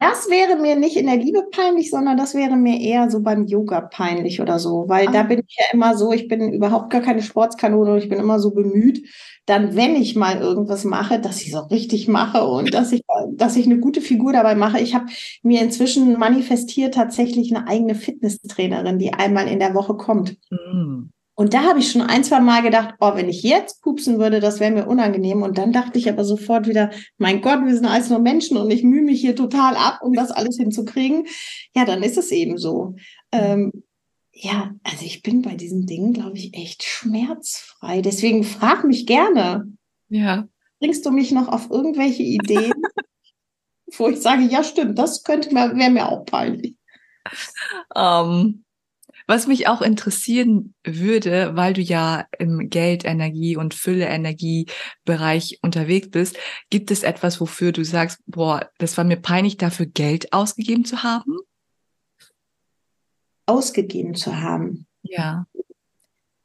Das wäre mir nicht in der Liebe peinlich, sondern das wäre mir eher so beim Yoga peinlich oder so, weil ah. da bin ich ja immer so, ich bin überhaupt gar keine Sportskanone und ich bin immer so bemüht, dann, wenn ich mal irgendwas mache, dass ich so richtig mache und dass ich, dass ich eine gute Figur dabei mache. Ich habe mir inzwischen manifestiert tatsächlich eine eigene Fitnesstrainerin, die einmal in der Woche kommt. Mhm. Und da habe ich schon ein, zwei Mal gedacht, oh, wenn ich jetzt pupsen würde, das wäre mir unangenehm. Und dann dachte ich aber sofort wieder, mein Gott, wir sind alles nur Menschen und ich mühe mich hier total ab, um das alles hinzukriegen. Ja, dann ist es eben so. Ähm, ja, also ich bin bei diesen Dingen, glaube ich, echt schmerzfrei. Deswegen frag mich gerne. Ja. Bringst du mich noch auf irgendwelche Ideen, wo ich sage, ja, stimmt, das könnte mir, wäre mir auch peinlich. Um, was mich auch interessieren würde, weil du ja im Geld, Energie und Fülle, Energiebereich unterwegs bist, gibt es etwas, wofür du sagst, boah, das war mir peinlich, dafür Geld ausgegeben zu haben? Ausgegeben zu haben? Ja.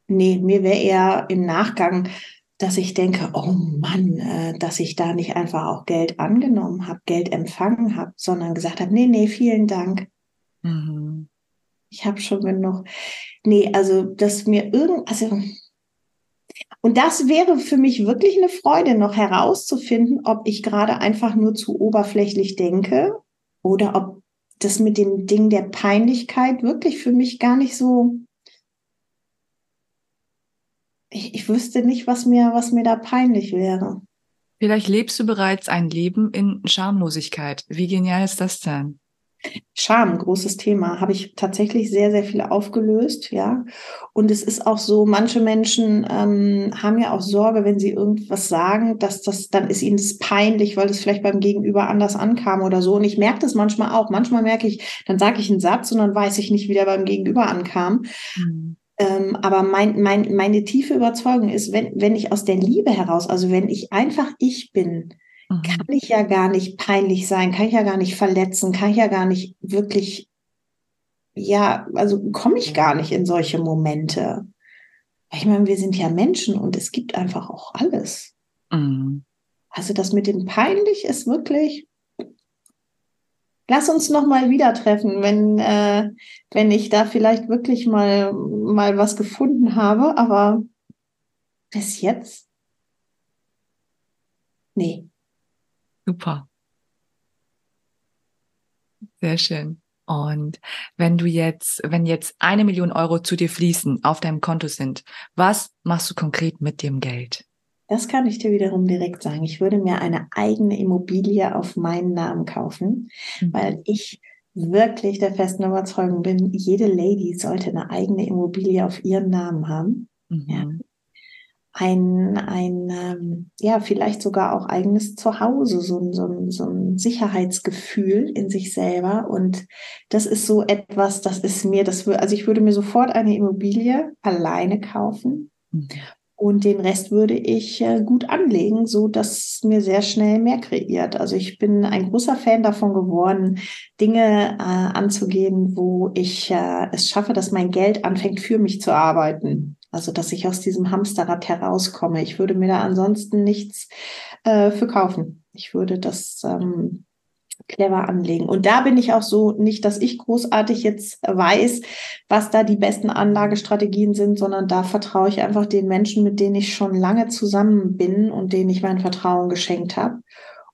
Nee, mir wäre eher im Nachgang, dass ich denke, oh Mann, äh, dass ich da nicht einfach auch Geld angenommen habe, Geld empfangen habe, sondern gesagt habe, nee, nee, vielen Dank. Mhm ich habe schon genug. Nee, also, dass mir irgend, also, und das wäre für mich wirklich eine Freude, noch herauszufinden, ob ich gerade einfach nur zu oberflächlich denke oder ob das mit dem Ding der Peinlichkeit wirklich für mich gar nicht so. Ich, ich wüsste nicht, was mir, was mir da peinlich wäre. Vielleicht lebst du bereits ein Leben in Schamlosigkeit. Wie genial ist das denn? Scham, großes Thema, habe ich tatsächlich sehr, sehr viel aufgelöst, ja. Und es ist auch so, manche Menschen ähm, haben ja auch Sorge, wenn sie irgendwas sagen, dass das, dann ist ihnen das peinlich, weil das vielleicht beim Gegenüber anders ankam oder so. Und ich merke das manchmal auch. Manchmal merke ich, dann sage ich einen Satz und dann weiß ich nicht, wie der beim Gegenüber ankam. Mhm. Ähm, aber mein, mein, meine tiefe Überzeugung ist, wenn, wenn ich aus der Liebe heraus, also wenn ich einfach ich bin. Kann ich ja gar nicht peinlich sein, kann ich ja gar nicht verletzen, kann ich ja gar nicht wirklich, ja, also komme ich gar nicht in solche Momente. Ich meine, wir sind ja Menschen und es gibt einfach auch alles. Mhm. Also das mit dem peinlich ist wirklich. Lass uns noch mal wieder treffen, wenn äh, wenn ich da vielleicht wirklich mal mal was gefunden habe. Aber bis jetzt, nee. Super. Sehr schön. Und wenn du jetzt, wenn jetzt eine Million Euro zu dir fließen, auf deinem Konto sind, was machst du konkret mit dem Geld? Das kann ich dir wiederum direkt sagen. Ich würde mir eine eigene Immobilie auf meinen Namen kaufen, mhm. weil ich wirklich der festen Überzeugung bin, jede Lady sollte eine eigene Immobilie auf ihren Namen haben. Mhm. Ja. Ein, ein ähm, ja, vielleicht sogar auch eigenes Zuhause, so ein, so, ein, so ein Sicherheitsgefühl in sich selber. Und das ist so etwas, das ist mir, das also ich würde mir sofort eine Immobilie alleine kaufen. Mhm. Und den Rest würde ich äh, gut anlegen, so dass mir sehr schnell mehr kreiert. Also ich bin ein großer Fan davon geworden, Dinge äh, anzugehen, wo ich äh, es schaffe, dass mein Geld anfängt für mich zu arbeiten. Also dass ich aus diesem Hamsterrad herauskomme. Ich würde mir da ansonsten nichts äh, für kaufen. Ich würde das ähm, clever anlegen. Und da bin ich auch so, nicht, dass ich großartig jetzt weiß, was da die besten Anlagestrategien sind, sondern da vertraue ich einfach den Menschen, mit denen ich schon lange zusammen bin und denen ich mein Vertrauen geschenkt habe.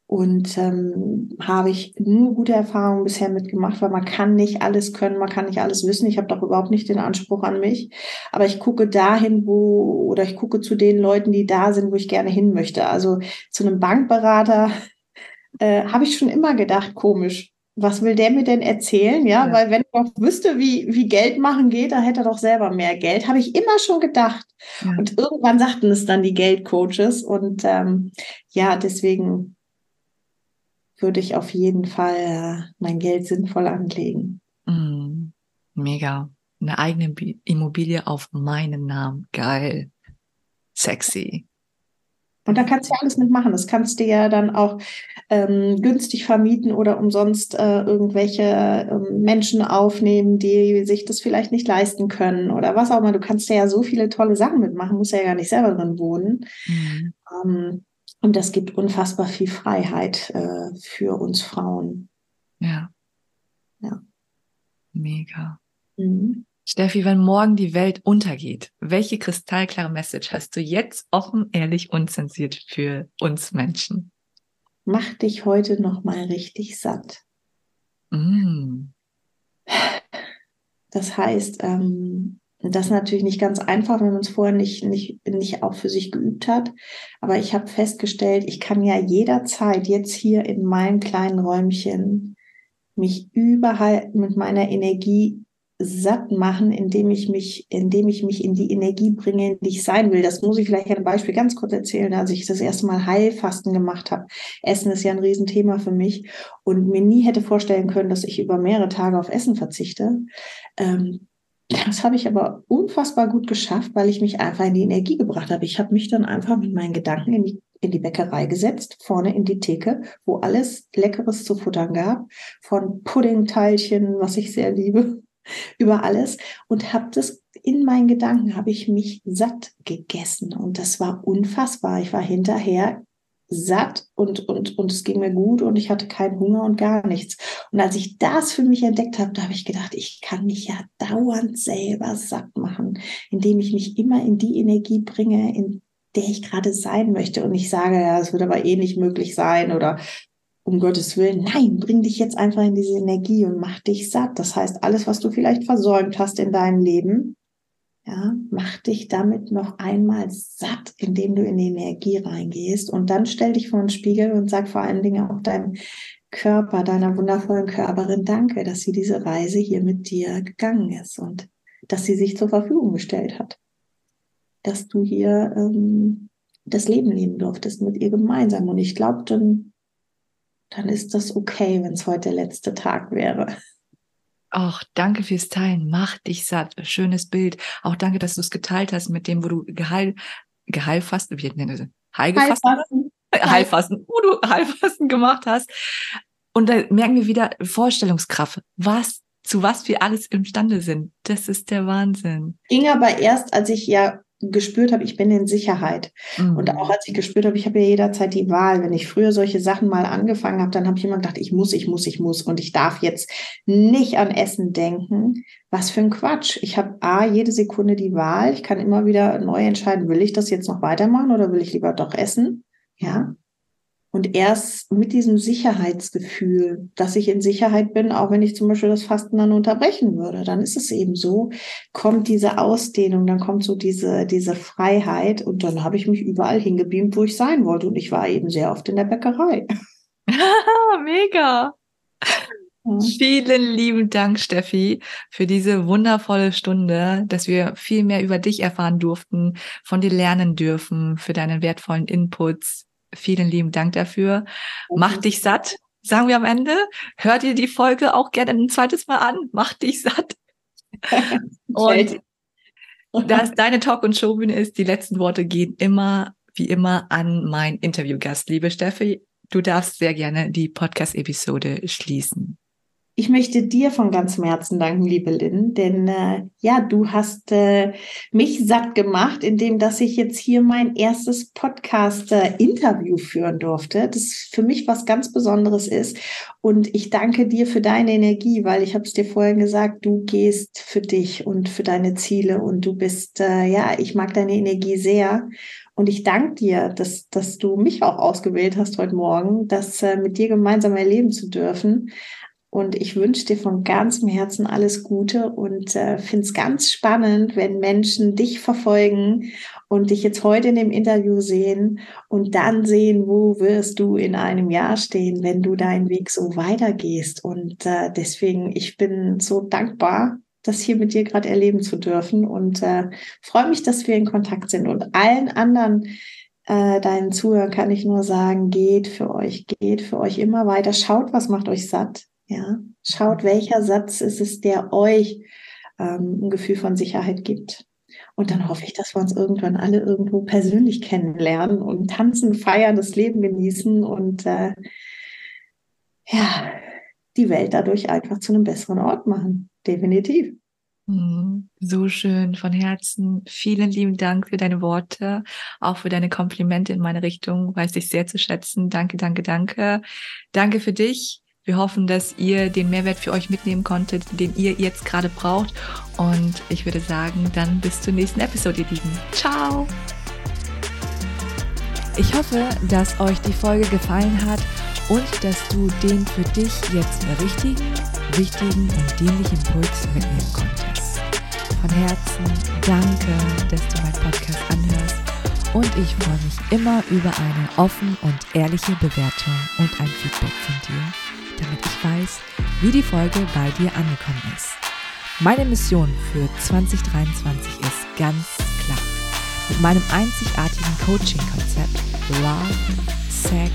Und ähm, habe ich nur gute Erfahrungen bisher mitgemacht, weil man kann nicht alles können, man kann nicht alles wissen. Ich habe doch überhaupt nicht den Anspruch an mich. Aber ich gucke dahin, wo, oder ich gucke zu den Leuten, die da sind, wo ich gerne hin möchte. Also zu einem Bankberater äh, habe ich schon immer gedacht, komisch. Was will der mir denn erzählen? Ja, ja. weil wenn ich doch wüsste, wie, wie Geld machen geht, dann hätte er doch selber mehr Geld. Habe ich immer schon gedacht. Ja. Und irgendwann sagten es dann die Geldcoaches. Und ähm, ja, deswegen würde ich auf jeden Fall äh, mein Geld sinnvoll anlegen. Mm, mega. Eine eigene Immobilie auf meinen Namen. Geil. Sexy. Und da kannst du ja alles mitmachen. Das kannst du ja dann auch ähm, günstig vermieten oder umsonst äh, irgendwelche ähm, Menschen aufnehmen, die sich das vielleicht nicht leisten können oder was auch immer. Du kannst ja so viele tolle Sachen mitmachen, musst ja gar nicht selber drin wohnen. Mhm. Ähm, und das gibt unfassbar viel Freiheit äh, für uns Frauen. Ja. Ja. Mega. Mhm. Steffi, wenn morgen die Welt untergeht, welche kristallklare Message hast du jetzt offen, ehrlich, unzensiert für uns Menschen? Mach dich heute noch mal richtig satt. Mm. Das heißt, ähm, das ist natürlich nicht ganz einfach, wenn man es vorher nicht, nicht, nicht auch für sich geübt hat. Aber ich habe festgestellt, ich kann ja jederzeit jetzt hier in meinem kleinen Räumchen mich überall mit meiner Energie satt machen, indem ich mich, indem ich mich in die Energie bringe, in die ich sein will. Das muss ich vielleicht ein Beispiel ganz kurz erzählen, als ich das erste Mal Heilfasten gemacht habe. Essen ist ja ein Riesenthema für mich und mir nie hätte vorstellen können, dass ich über mehrere Tage auf Essen verzichte. Ähm, das habe ich aber unfassbar gut geschafft, weil ich mich einfach in die Energie gebracht habe. Ich habe mich dann einfach mit meinen Gedanken in die in die Bäckerei gesetzt, vorne in die Theke, wo alles Leckeres zu futtern gab, von Puddingteilchen, was ich sehr liebe, über alles und habe das in meinen Gedanken habe ich mich satt gegessen und das war unfassbar. Ich war hinterher satt und, und, und es ging mir gut und ich hatte keinen Hunger und gar nichts. Und als ich das für mich entdeckt habe, da habe ich gedacht, ich kann mich ja dauernd selber satt machen, indem ich mich immer in die Energie bringe, in der ich gerade sein möchte. Und ich sage, ja, es wird aber eh nicht möglich sein oder um Gottes Willen, nein, bring dich jetzt einfach in diese Energie und mach dich satt. Das heißt, alles, was du vielleicht versäumt hast in deinem Leben, ja, mach dich damit noch einmal satt, indem du in die Energie reingehst und dann stell dich vor den Spiegel und sag vor allen Dingen auch deinem Körper, deiner wundervollen Körperin Danke, dass sie diese Reise hier mit dir gegangen ist und dass sie sich zur Verfügung gestellt hat. Dass du hier ähm, das Leben leben durftest mit ihr gemeinsam. Und ich glaube, dann dann ist das okay, wenn es heute der letzte Tag wäre. Ach, danke fürs Teilen. Mach dich satt. Schönes Bild. Auch danke, dass du es geteilt hast mit dem, wo du Geheil, Geheilfasten, wie nenne ich das? Heilgefasten? Heilfasten. Heilfasten, wo du Heilfasten gemacht hast. Und da merken wir wieder Vorstellungskraft. Was, zu was wir alles imstande sind. Das ist der Wahnsinn. Ging aber erst, als ich ja gespürt habe, ich bin in Sicherheit. Mhm. Und auch als ich gespürt habe, ich habe ja jederzeit die Wahl. Wenn ich früher solche Sachen mal angefangen habe, dann habe ich immer gedacht, ich muss, ich muss, ich muss. Und ich darf jetzt nicht an Essen denken. Was für ein Quatsch. Ich habe A, jede Sekunde die Wahl. Ich kann immer wieder neu entscheiden, will ich das jetzt noch weitermachen oder will ich lieber doch essen? Ja. Und erst mit diesem Sicherheitsgefühl, dass ich in Sicherheit bin, auch wenn ich zum Beispiel das Fasten dann unterbrechen würde, dann ist es eben so, kommt diese Ausdehnung, dann kommt so diese, diese Freiheit und dann habe ich mich überall hingebeamt, wo ich sein wollte. Und ich war eben sehr oft in der Bäckerei. Mega. Vielen lieben Dank, Steffi, für diese wundervolle Stunde, dass wir viel mehr über dich erfahren durften, von dir lernen dürfen, für deine wertvollen Inputs. Vielen lieben Dank dafür. Mach dich satt, sagen wir am Ende. Hör dir die Folge auch gerne ein zweites Mal an. Mach dich satt. und da es deine Talk- und Showbühne ist, die letzten Worte gehen immer, wie immer, an meinen Interviewgast. Liebe Steffi, du darfst sehr gerne die Podcast-Episode schließen. Ich möchte dir von ganzem Herzen danken, liebe Lynn, denn äh, ja, du hast äh, mich satt gemacht, indem dass ich jetzt hier mein erstes Podcast-Interview äh, führen durfte. Das für mich was ganz Besonderes ist. Und ich danke dir für deine Energie, weil ich habe es dir vorhin gesagt, du gehst für dich und für deine Ziele und du bist, äh, ja, ich mag deine Energie sehr. Und ich danke dir, dass, dass du mich auch ausgewählt hast heute Morgen, das äh, mit dir gemeinsam erleben zu dürfen. Und ich wünsche dir von ganzem Herzen alles Gute und äh, finde es ganz spannend, wenn Menschen dich verfolgen und dich jetzt heute in dem Interview sehen und dann sehen, wo wirst du in einem Jahr stehen, wenn du deinen Weg so weitergehst. Und äh, deswegen, ich bin so dankbar, das hier mit dir gerade erleben zu dürfen und äh, freue mich, dass wir in Kontakt sind. Und allen anderen, äh, deinen Zuhörern kann ich nur sagen, geht für euch, geht für euch immer weiter, schaut, was macht euch satt ja, schaut, welcher Satz ist es, der euch ähm, ein Gefühl von Sicherheit gibt. Und dann hoffe ich, dass wir uns irgendwann alle irgendwo persönlich kennenlernen und tanzen, feiern, das Leben genießen und äh, ja, die Welt dadurch einfach zu einem besseren Ort machen. Definitiv. Mhm. So schön von Herzen. Vielen lieben Dank für deine Worte, auch für deine Komplimente in meine Richtung. Weiß ich sehr zu schätzen. Danke, danke, danke. Danke für dich. Wir hoffen, dass ihr den Mehrwert für euch mitnehmen konntet, den ihr jetzt gerade braucht. Und ich würde sagen, dann bis zur nächsten Episode, ihr Lieben. Ciao! Ich hoffe, dass euch die Folge gefallen hat und dass du den für dich jetzt richtigen, wichtigen und dienlichen Impuls mitnehmen konntest. Von Herzen danke, dass du meinen Podcast anhörst und ich freue mich immer über eine offen und ehrliche Bewertung und ein Feedback von dir damit ich weiß, wie die Folge bei dir angekommen ist. Meine Mission für 2023 ist ganz klar. Mit meinem einzigartigen Coaching-Konzept Love, Sex,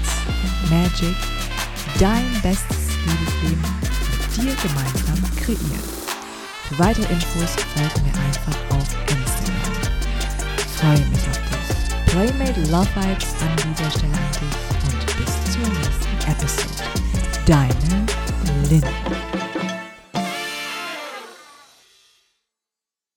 Magic dein bestes Liebesleben mit dir gemeinsam kreieren. Für weitere Infos folge mir einfach auf Instagram. Ich freue mich auf dich. Playmate Love Vibes an dieser Stelle an dich und bis zur nächsten Episode. Deine Lynn.